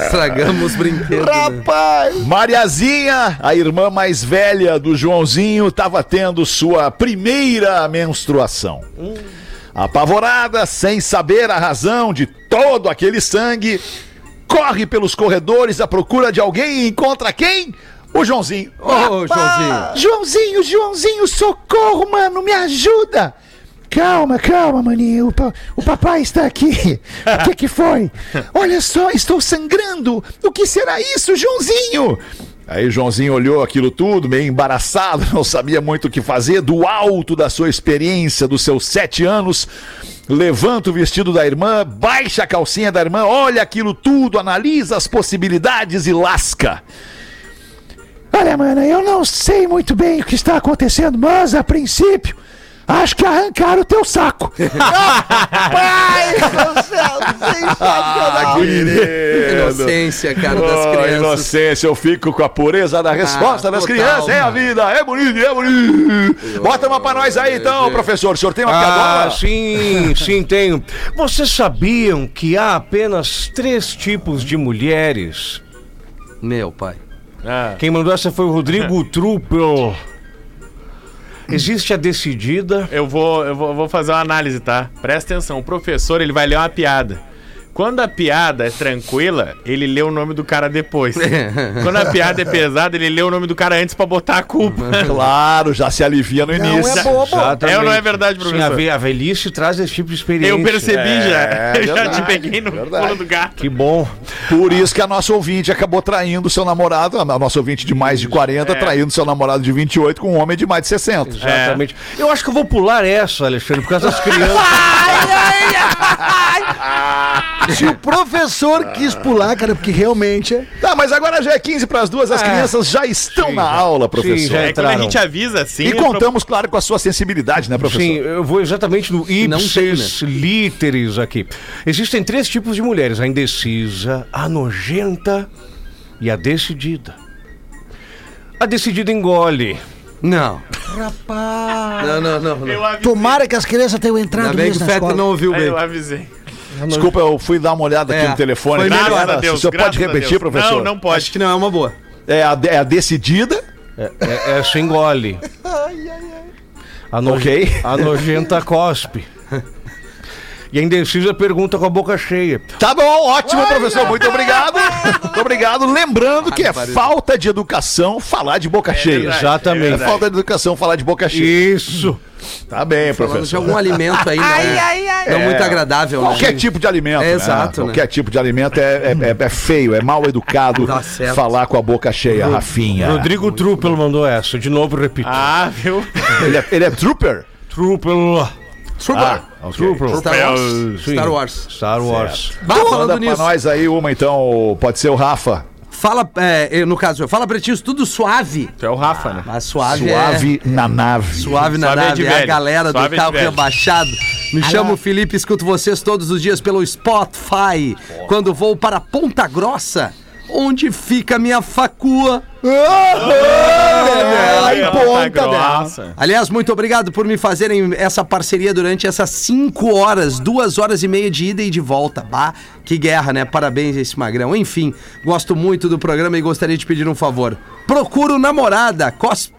Estragamos os brinquedos. né? Rapaz. Mariazinha, a irmã mais velha do Joãozinho, estava tendo sua primeira menstruação. Apavorada, sem saber a razão de todo aquele sangue, corre pelos corredores à procura de alguém e encontra quem? O Joãozinho. Ô, Joãozinho. Joãozinho, Joãozinho, socorro, mano, me ajuda. Calma, calma, maninho. O, pa- o papai está aqui. O que que foi? Olha só, estou sangrando. O que será isso, Joãozinho? Aí Joãozinho olhou aquilo tudo, meio embaraçado, não sabia muito o que fazer, do alto da sua experiência, dos seus sete anos, levanta o vestido da irmã, baixa a calcinha da irmã, olha aquilo tudo, analisa as possibilidades e lasca. Olha, mano, eu não sei muito bem o que está acontecendo, mas a princípio, Acho que arrancaram o teu saco. Pai do céu, sensacional. Inocência, cara, das Oh, crianças. inocência, eu fico com a pureza da resposta Ah, das total, crianças. É a vida, é bonito, é bonito. Bota uma pra nós aí então, professor. O senhor tem uma Ah, piadola? sim, sim, tenho. Vocês sabiam que há apenas três tipos de mulheres? Meu pai. Quem mandou essa foi o Rodrigo Truppel. Existe a decidida. Eu vou, eu vou, vou fazer uma análise, tá? Presta atenção. O professor, ele vai ler uma piada. Quando a piada é tranquila, ele lê o nome do cara depois. Quando a piada é pesada, ele lê o nome do cara antes pra botar a culpa. Claro, já se alivia no início. é bobo. É ou não é verdade, Sim, a, professor? ve- a velhice traz esse tipo de experiência. Eu percebi É, já. Eu já verdade, te peguei no verdade. pulo do gato. Que bom. Por isso que a nossa ouvinte acabou traindo seu namorado, a nossa ouvinte de mais de 40, traindo seu namorado de 28 com um homem de mais de 60. Exatamente. Eu acho que eu vou pular essa, Alexandre, por causa das crianças. Se o professor quis pular, cara, porque realmente é. Tá, mas agora já é 15 para as duas, as crianças já estão na aula, professor. Sim, já É quando a gente avisa assim. E o pro- contamos, claro, com a sua sensibilidade, né, professor? Sim, eu vou exatamente no ipsis literis aqui. Existem três tipos de mulheres: a indecisa, a nojenta e a decidida. A decidida engole. Não. Rapaz. Não, não, não. não. Tomara que as crianças tenham entrado Ainda bem que o escola. não ouviu bem. eu avisei. Desculpa, eu fui dar uma olhada aqui É, no telefone. foi melhor. Graças a Deus. O senhor pode repetir, professor? Não, não pode. Acho que não é uma boa. É a, é a decidida. É, é, essa engole. A, no- Ok. a nojenta cospe. E a indecisa pergunta com a boca cheia. Tá bom, ótimo, professor. Muito obrigado. Muito obrigado. Lembrando que é falta de educação falar de boca cheia. verdade, Exatamente. É falta de educação falar de boca cheia. Isso. Tá bem, Falando de professor. algum alimento aí, né? Não muito agradável, Qualquer né? tipo de alimento. É, né? exato, né? Qualquer tipo de alimento é, é, é- é feio, é mal educado Tá falar com a boca cheia, Rafinha. Rodrigo Truppel mandou essa. De novo, repito. Ah, viu? Ele é, ele é trooper? Truppel. Ah, ok. Truppel. Star Wars. Sim. Star Wars. Star Wars. Bah, Manda falando pra nisso. nós aí uma, então. Pode ser o Rafa. Fala, é, no caso, fala pretinhos, tudo suave. Tu é o Rafa, né? Mas suave, Suave é... na nave. Suave na Suave é nave, é a galera Suave é do carro rebaixado. Me chamo Felipe, escuto vocês todos os dias pelo Spotify. Quando vou para Ponta Grossa, onde fica minha facua. Ai, Ela ponta tá dela. grossa. Aliás, muito obrigado por me fazerem essa parceria durante essas cinco horas, duas horas e meia de ida e de volta. Bah, que guerra, né? Parabéns a esse magrão. Enfim, gosto muito do programa e gostaria de pedir um favor. Procuro namorada, cos...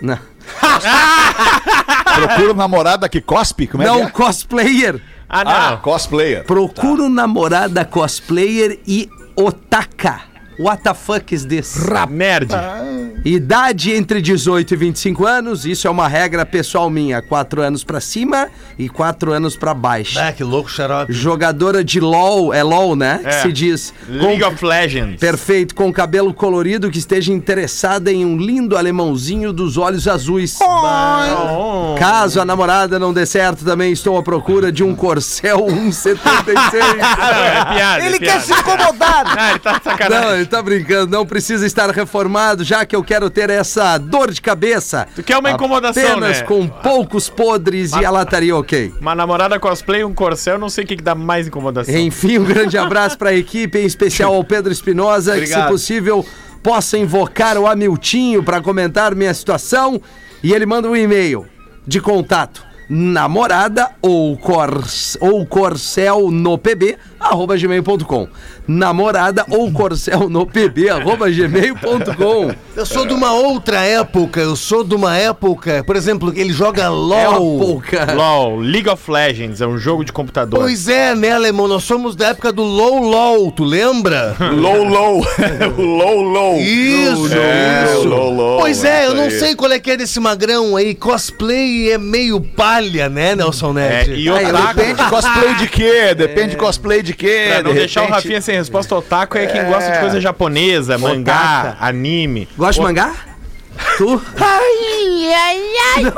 Não, Procura um namorada que cospe? Como é não que é? cosplayer. Ah, não. Ah, cosplayer. Procuro namorada cosplayer e otaka. What the fuck is this? Nerd. Idade entre 18 e 25 anos, isso é uma regra pessoal minha. 4 anos pra cima e 4 anos pra baixo. Ah, que louco, xarope. Jogadora de LOL, é LOL, né? Que É. se diz. League Com- of Legends. Perfeito, com cabelo colorido que esteja interessada em um lindo alemãozinho dos olhos azuis. Oh. Caso a namorada não dê certo, também estou à procura de um Corcel 176. Ah, não, é piada. Ele é quer piada. se incomodar. Ah, ele tá de Não, ele tá brincando, não precisa estar reformado, já que eu quero ter essa dor de cabeça. Tu quer uma incomodação, Apenas né? com poucos podres e ela estaria ok. Uma namorada cosplay, um corcel, eu não sei o que, que dá mais incomodação. Enfim, um grande abraço para a equipe, em especial ao Pedro Espinosa, que se possível possa invocar o Amiltinho para comentar minha situação. E ele manda um e-mail de contato. Namorada ou, cor, ou corcel no pb, arroba gmail.com. Namorada ou corcel no pb, arroba gmail.com. Eu sou de uma outra época, eu sou de uma época, por exemplo, ele joga LOL. Época. LOL, League of Legends, é um jogo de computador. Pois é, né, alemão? Nós somos da época do LOL LOL, tu lembra? Low, low. low, low. Isso, É, isso. low, low, pois é, eu isso não aí. sei qual é que é desse magrão aí. Cosplay é meio palha, né, Nelson É, Ned? e Aí, otaku, Depende de cosplay de quê? Depende de cosplay de quê? pra não de deixar o repente- Rafinha sem resposta, otaku é quem gosta de coisa japonesa, mangá, anime. Gosta de mangá? Tu? Ai, ai, ai.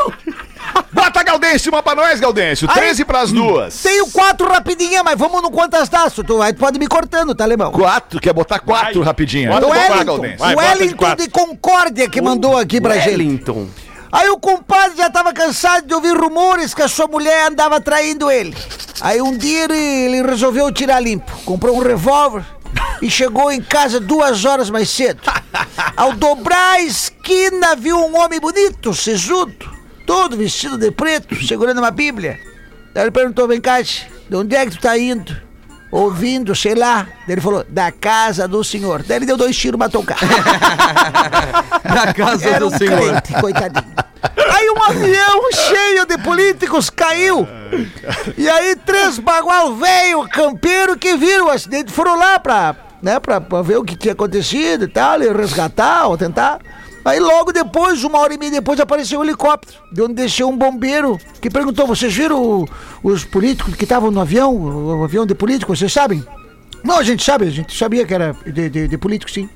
Bota Gaudêncio, uma pra nós, Gaudêncio. 13 pras duas. Tenho quatro rapidinha, mas vamos no quantas daço. Tu aí tu pode me cortando, tá, alemão? Quatro, quer botar quatro Vai. Bota Então O Wellington, o de Wellington quatro. de Concórdia que mandou aqui pra gente. Wellington. Aí o compadre já tava cansado de ouvir rumores que a sua mulher andava traindo ele. Aí um dia ele, resolveu tirar limpo. Comprou um revólver e chegou em casa duas horas mais cedo. Ao dobrar a esquina, viu um homem bonito, sesudo, todo vestido de preto, segurando uma bíblia. Daí ele perguntou, vem cá, de onde é que tu tá indo? Ouvindo, sei lá. Daí ele falou, da casa do senhor. Daí ele deu dois tiros, matou o cara. Na casa Era do um senhor. crente, coitadinho. Aí um avião cheio de políticos caiu. E aí três bagual velho, campeiro, que viram o acidente, foram lá pra, né, pra, pra ver o que tinha acontecido e tal, e resgatar ou tentar. Aí logo depois, uma hora e meia depois, apareceu um helicóptero, de onde desceu um bombeiro, que perguntou, vocês viram o- os políticos que estavam no avião, o, o avião de políticos, vocês sabem? Não, a gente sabe, a gente sabia que era de, de, de político, sim.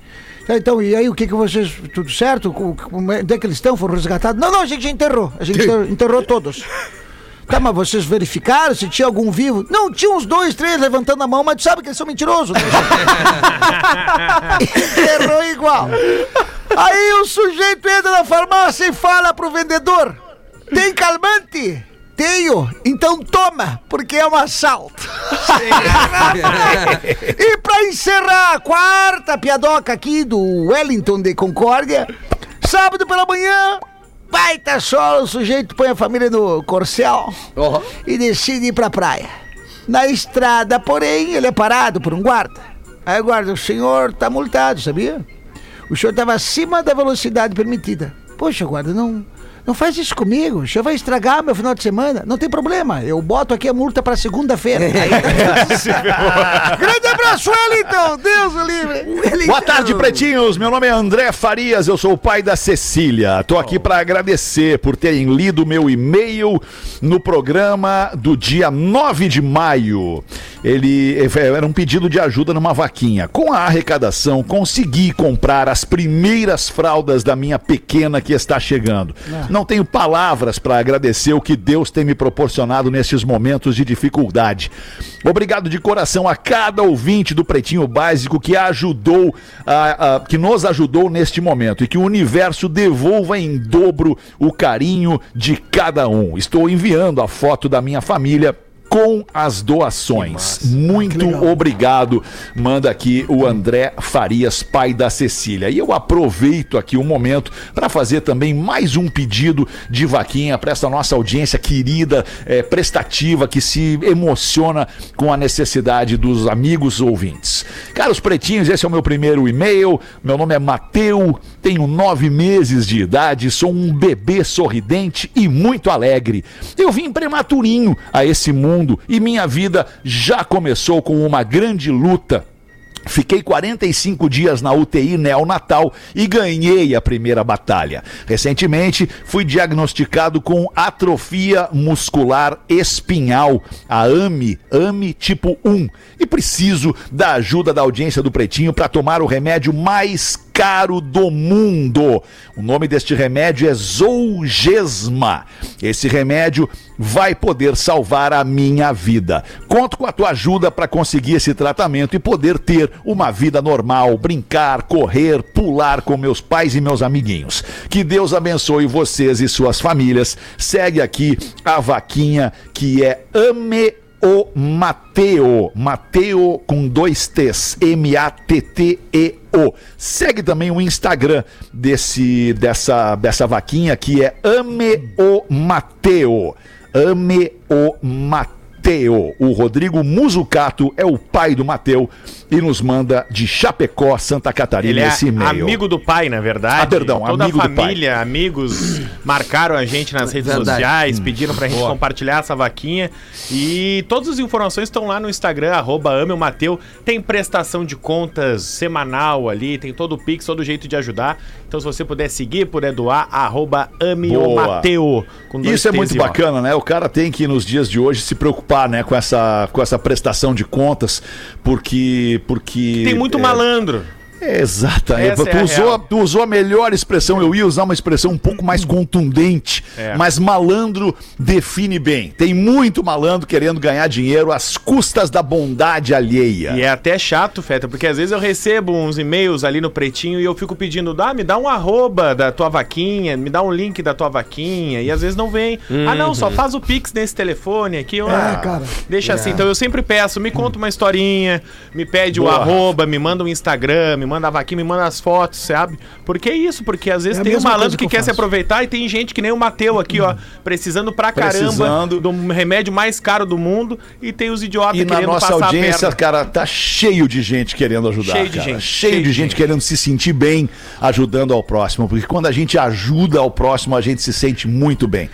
Tá, Então, e aí, o que que vocês. Tudo certo? É- Onde é que eles estão? Foram resgatados? Não, não, a gente já enterrou. A gente enterrou- enterrou todos. Tá, mas vocês verificaram se tinha algum vivo? Não, tinha uns dois, três levantando a mão, mas tu sabe que eles são mentirosos. Né? enterrou igual. Aí o sujeito entra na farmácia e fala pro vendedor: Tem calmante? Tenho, então toma, porque é um assalto. e pra encerrar a quarta piadoca aqui do Wellington de Concórdia, sábado pela manhã, baita sol, o sujeito põe a família no corcel e decide ir pra praia. Na estrada, porém, ele é parado por um guarda. Aí o guarda, o senhor tá multado, sabia? O senhor estava acima da velocidade permitida. Poxa, guarda, não, não faz isso comigo. O senhor vai estragar meu final de semana. Não tem problema. Eu boto aqui a multa para segunda-feira. Tá Grande abraço, Wellington. Deus o livre. Boa tarde, pretinhos. Meu nome é André Farias, eu sou o pai da Cecília. Tô aqui para agradecer por terem lido meu e-mail no programa do dia 9 de maio. Ele era um pedido de ajuda numa vaquinha. Com a arrecadação, consegui comprar as primeiras fraldas da minha pequena que está chegando. Não tenho palavras para agradecer o que Deus tem me proporcionado nesses momentos de dificuldade. Obrigado de coração a cada ouvinte do Pretinho Básico que ajudou, a- a- que nos ajudou neste momento e que o universo devolva em dobro o carinho de cada um. Estou enviando a foto da minha família com as doações. Muito obrigado. Manda aqui o André Farias, pai da Cecília. E eu aproveito aqui o momento para fazer também mais um pedido de vaquinha para essa nossa audiência querida, eh, prestativa, que se emociona com a necessidade dos amigos ouvintes. Caros pretinhos, esse é o meu primeiro e-mail. Meu nome é Mateu, tenho nove meses de idade, sou um bebê sorridente e muito alegre. Eu vim prematurinho a esse mundo e minha vida já começou com uma grande luta. Fiquei 45 dias na UTI neonatal e ganhei a primeira batalha. Recentemente, fui diagnosticado com atrofia muscular espinhal, a AMI, AMI tipo 1, e preciso da ajuda da audiência do Pretinho para tomar o remédio mais caro do mundo. O nome deste remédio é Zolgesma. Esse remédio vai poder salvar a minha vida. Conto com a tua ajuda para conseguir esse tratamento e poder ter uma vida normal, brincar, correr, pular com meus pais e meus amiguinhos. Que Deus abençoe vocês e suas famílias. Segue aqui a vaquinha que é Ame o Mateo. Mateo com dois T's. M-A-T-T-E-O. Segue também o Instagram desse, dessa, dessa vaquinha que é Ame o Mateo. Ame o Mateo. O Rodrigo Muzucato é o pai do Mateu e nos manda de Chapecó, Santa Catarina, Ele é esse e-mail. amigo do pai, na verdade. Ah, perdão, Toda amigo a do pai. família, amigos, marcaram a gente nas redes Verdade. sociais, pediram pra gente compartilhar essa vaquinha. E todas as informações estão lá no Instagram, arroba o Mateu. Tem prestação de contas semanal ali, tem todo o Pix, todo jeito de ajudar. Então, se você puder seguir, puder doar, arroba o Boa. Mateu. Isso é muito O. bacana, né? O cara tem que nos dias de hoje se preocupar, né, com essa com essa prestação de contas, porque porque Tem muito é, malandro. Exatamente. É Tu, usou, tu usou a melhor expressão. Eu ia usar uma expressão um pouco mais contundente. É. Mas malandro define bem. Tem muito malandro querendo ganhar dinheiro às custas da bondade alheia. E é até chato, Feta, porque às vezes eu recebo uns e-mails ali no pretinho e eu fico pedindo, dá, me dá um arroba da tua vaquinha, me dá um link da tua vaquinha, e às vezes não vem. Ah, não, só faz o Pix nesse telefone aqui. ó. É, cara. Deixa assim. Então eu sempre peço, me conta uma historinha, me pede o arroba, me manda um Instagram, me manda a vaquinha, me manda as fotos, sabe? Porque é isso, porque às vezes É tem um malandro que, que quer se faço. aproveitar e tem gente que nem o Mateu aqui, ó, precisando pra Precisando. caramba do remédio mais caro do mundo e tem os idiotas E na querendo nossa passar a audiência, cara, tá cheio de gente querendo ajudar. Cheio de cara. gente, Cheio, de gente, querendo se sentir bem ajudando ao próximo. Porque quando a gente ajuda ao próximo, a gente se sente muito bem.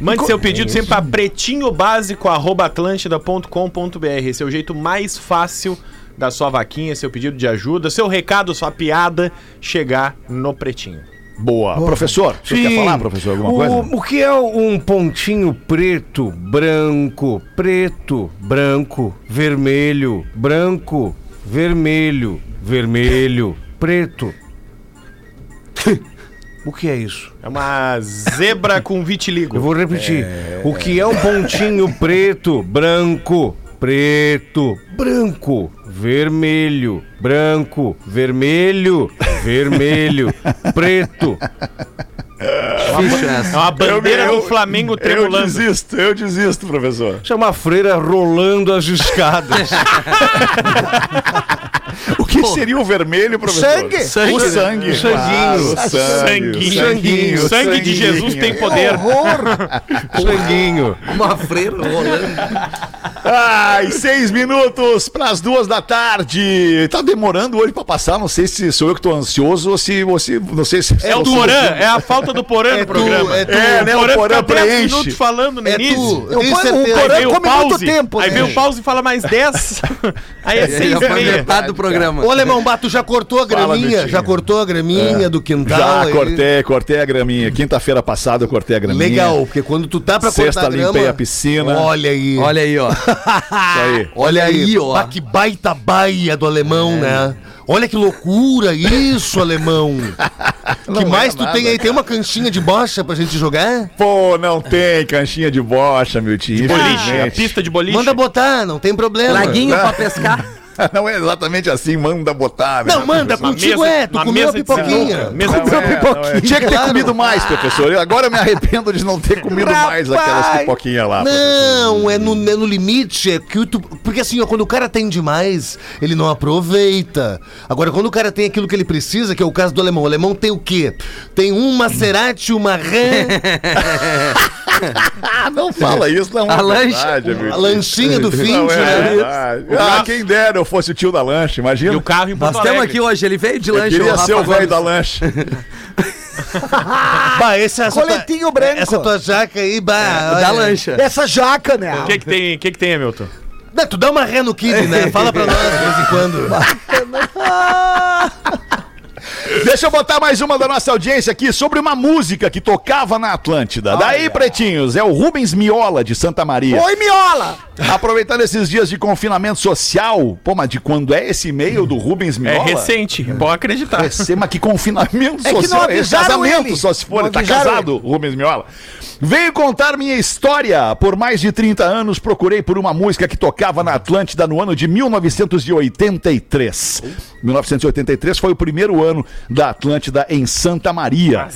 Mande seu pedido sempre para pretinhobásico@atlantida.com.br. Esse é o jeito mais fácil da sua vaquinha, seu pedido de ajuda, seu recado, sua piada chegar no pretinho. Boa. Professor, você quer falar, professor, alguma o, coisa? O que é um pontinho preto, branco, preto, branco, vermelho, branco, vermelho, vermelho, preto? o que é isso? É uma zebra com vitiligo. Eu vou repetir. O que é um pontinho preto, branco, preto, branco, vermelho, branco, vermelho, vermelho, preto? É uma bandeira Eu- do Flamengo Eu tremulando. desisto, eu desisto, professor. É uma freira rolando as escadas. O que seria o vermelho, professor? Sangue. O Sangue. sangue. Sanguinho. o sangue. Sanguinho. Sanguinho. Sangue de Jesus tem poder. Sanguinho. Uma freira rolando. Ai, seis minutos para as duas da tarde. Tá demorando hoje para passar. Não sei se sou eu que tô ansioso ou se você. Não sei se. É o Porã, é a falta do Porã no programa. é tu. É, né? O Porã fica 10 preenche. minutos falando no É início. tu. Eu certeza. o Porã o come muito pause, tempo, aí né? vem o pause e fala mais 10. Aí é Ele 6 já e meia. metade do programa. Ô, Alemão Bato, já cortou a Fala, graminha? Miltinho. já cortou a graminha do quintal? Já aí? cortei, cortei a graminha. Quinta-feira passada eu cortei a graminha. Legal, porque quando tu tá pra Sexta cortar a grama... limpei a piscina. Olha aí. Olha aí, ó. Isso aí. Olha aí, ó. Bah, que baita baia do alemão, né? Olha que loucura isso, alemão. que Não mais é tu nada, tem aí? Tem uma canchinha de bocha pra gente jogar? Pô, não tem canchinha de bocha, meu tio. Boliche, a pista de boliche. Manda botar, não tem problema. Laguinho pra pescar. Não é exatamente assim, manda botar. Não, manda, contigo mesa- é, tu comeu a pipoquinha. mesa- Não, é, não é. Tinha que ter Claro. comido mais, professor. Eu Agora eu me arrependo de não ter comido mais aquelas pipoquinhas lá. Não, é no, é no limite, é que tu, porque assim, ó, quando o cara tem demais, ele não aproveita. Agora, quando o cara tem aquilo que ele precisa, que é o caso do alemão, o alemão tem o quê? Tem um Maserati, uma Ram, não fala isso, não A é lancha. amigo. a lanchinha do fim, Não é né? Ah, quem dera eu fosse o tio da lancha, imagina. E o carro em Porto Nós temos Alegre. aqui hoje, ele veio de Eu lanche. queria o ser o velho da lancha. Bah, essa, essa Coletinho tua, branco. Essa tua jaca aí, bah. Da olha. lancha. Essa jaca, né? O que que tem, o que que tem, Hamilton? Não, tu dá uma ré no kid, né? Fala pra nós de vez em quando. Deixa eu botar mais uma da nossa audiência aqui sobre uma música que tocava na Atlântida. Daí, pretinhos, é o Rubens Miola de Santa Maria. Oi, miola! Aproveitando esses dias de confinamento social, pô, mas de quando é esse e-mail do Rubens É Miola? recente, pode acreditar. Recém, mas que confinamento É que não social é Casamento ele. só se for, Não ele tá casado, Rubens Miola. Veio contar minha história. Por mais de 30 anos, procurei por uma música que tocava na Atlântida no ano de 1983. 1983 foi o primeiro ano da Atlântida em Santa Maria.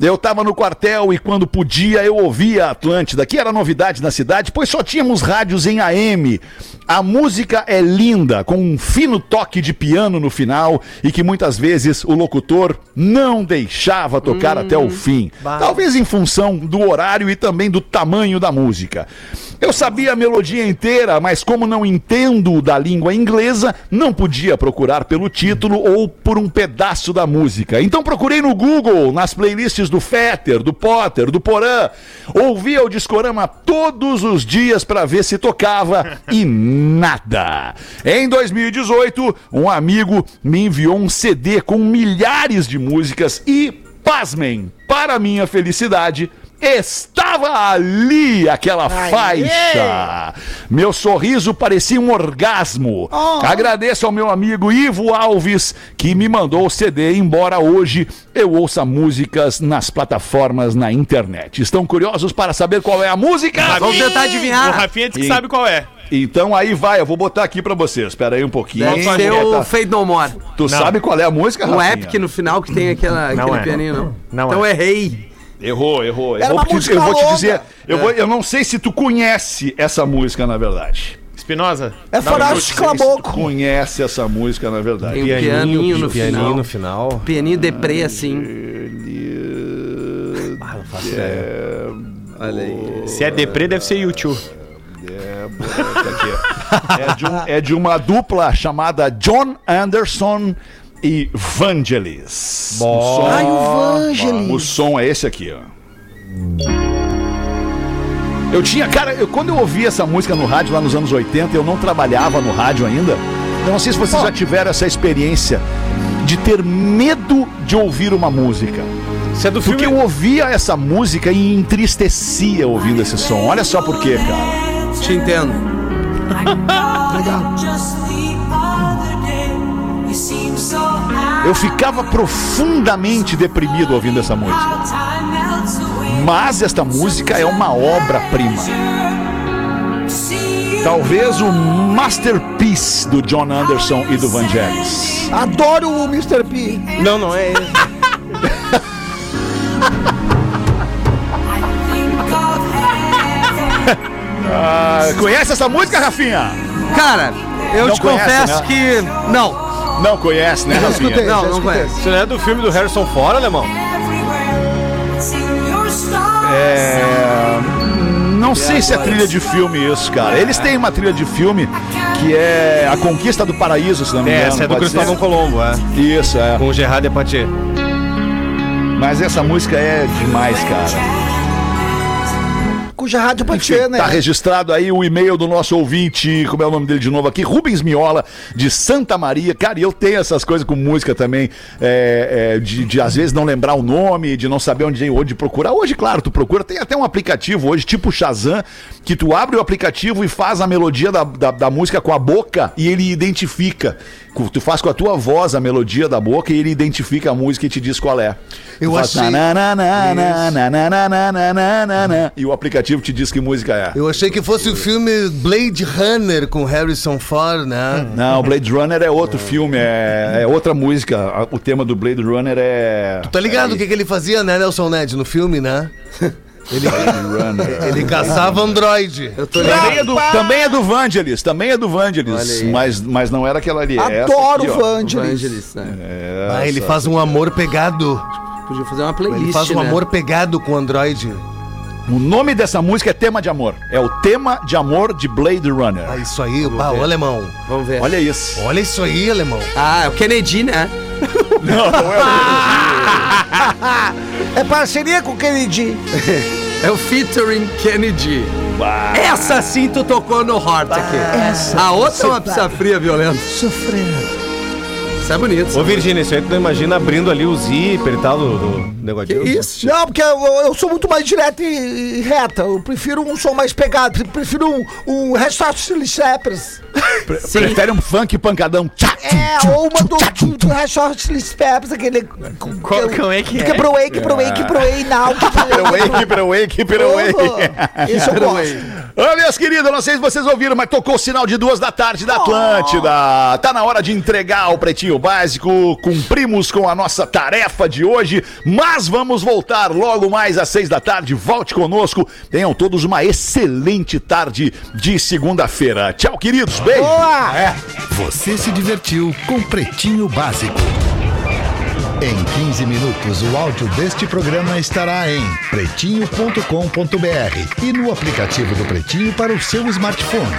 Eu tava no quartel e quando podia eu ouvia a Atlântida, que era novidade na cidade, pois só tínhamos rádios em AM. A música é linda, com um fino toque de piano no final e que muitas vezes o locutor não deixava tocar até o fim. Talvez em função do horário e também do tamanho da música. Eu sabia a melodia inteira, mas como não entendo da língua inglesa, não podia procurar pelo título ou por um pedaço da música. Então procurei no Google, nas playlists do Fetter, do Potter, do Porã. Ouvia o Discorama todos os dias para ver se tocava e nada. Em 2018, um amigo me enviou um CD com milhares de músicas e, pasmem, para minha felicidade, Estava ali aquela faixa. Meu sorriso parecia um orgasmo. Agradeço ao meu amigo Ivo Alves que me mandou o CD, embora hoje eu ouça músicas nas plataformas na internet. Estão curiosos para saber qual é a música? Vamos tentar O adivinhar. Rafinha disse que E- sabe qual é. Então aí vai, eu vou botar aqui pra vocês. Espera aí um pouquinho. Deve ser botar- o Fade No More. Tu sabe qual é a música, O Rafinha? Epic no final que tem aquela, Não aquele é. pianinho, não? Não então é. errei. Errou, errou. Era errou uma música eu vou te dizer, eu, É. vou- eu não sei se tu conhece essa música na verdade. Espinosa? É Faroeste Caboclo. Conhece essa música na verdade. Tem um pianinho no pianinho final. no final. Pianinho deprê, assim. Olha aí. Se é deprê, deve ser YouTube. É de, um- é de uma dupla chamada John Anderson e Vangelis. O som, Ai, o Vangelis. o som é esse aqui, ó. Eu tinha, cara, eu- quando eu ouvi essa música no rádio lá nos anos 80, eu não trabalhava no rádio ainda. Eu não sei se vocês já tiveram essa experiência de ter medo de ouvir uma música. Isso é do Porque eu ouvia essa música e entristecia ouvindo esse som. Olha só por quê, cara. Te entendo. Eu ficava profundamente deprimido ouvindo essa música. Mas esta música é uma obra-prima. Talvez o masterpiece do John Anderson e do Vangelis. Adoro o Mr. P. Não, não é esse. Ah, conhece essa música, Rafinha? Cara, eu Não te conhece, confesso né? que. Não, Não conhece, né, Rafinha? escutei. não, já não escutei. conheço. Isso não é do filme do Harrison Ford, alemão? É... Não sei se é trilha de filme isso, cara. Eles têm uma trilha de filme que é A Conquista do Paraíso, se não me engano. Essa é do pode Cristóvão ser? Colombo, é. Isso, é. Com o Gerard Depardieu. Mas essa música é demais, cara. Cuja rádio né? Tá registrado aí o e-mail do nosso ouvinte, como é o nome dele de novo aqui, Rubens Miola, de Santa Maria. Cara, e eu tenho essas coisas com música também, é, é, de, de às vezes não lembrar o nome, de não saber onde, onde procurar. Hoje, claro, tu procura, tem até um aplicativo hoje, tipo Shazam, que tu abre o aplicativo e faz a melodia da, da, da música com a boca e ele identifica. Tu faz com a tua voz a melodia da boca e ele identifica a música e te diz qual é. Eu Tu achei- E o aplicativo te diz que música é. Eu achei que fosse o filme Blade Runner com Harrison Ford, né? Não, Blade Runner é outro filme, é, é outra música. O tema do Blade Runner é. Tá ligado o que, que ele fazia, né, Nelson Ned, no filme, né? Ele, Blade Runner. ele caçava tô Também é, do, também é do Vangelis, também é do Vangelis, mas, mas não era aquela ali. é essa Adoro aqui, o. Vangelis. Vangelis, né? Ah, ele faz um amor pegado. Podia fazer uma playlist, Ele faz um né? amor pegado com o androide. O nome dessa música é Tema de Amor. É o tema de amor de Blade Runner. Ah, isso aí, pá, o alemão. Vamos ver. Olha isso. Olha isso aí, alemão. Ah, é o Kennedy, né? Não, não é É parceria com o Kennedy. É o featuring Kennedy. Bah. Essa sim tu tocou no Hort aqui. Essa A outra é uma pizza fria violenta. Sofrendo. Isso é bonito. Ô, Virgínia, isso aí tu não imagina abrindo ali o zíper e tal do, do negocinho? Que isso? Não, porque eu, eu sou muito mais direta e, e reta. Eu prefiro um som mais pegado. Pre- Prefiro um, um Hot Chili Peppers. Pre- Prefere um funk pancadão. Tchá, É, ou uma do, do, do Hot Chili Peppers, aquele... Qual- como é que é? Keep away, keep away, keep away now. Keep it away, keep it away. Isso eu gosto. Ô, minhas queridas, não sei se vocês ouviram, mas tocou o sinal de duas da tarde da Atlântida. Tá na hora de entregar o Pretinho Básico. Cumprimos com a nossa tarefa de hoje, mas vamos voltar logo mais às seis da tarde. Volte conosco. Tenham todos uma excelente tarde de segunda-feira. Tchau, queridos. Beijo. Boa! Você se divertiu com Pretinho Básico. Em 15 minutos, o áudio deste programa estará em pretinho.com.br e no aplicativo do Pretinho para o seu smartphone.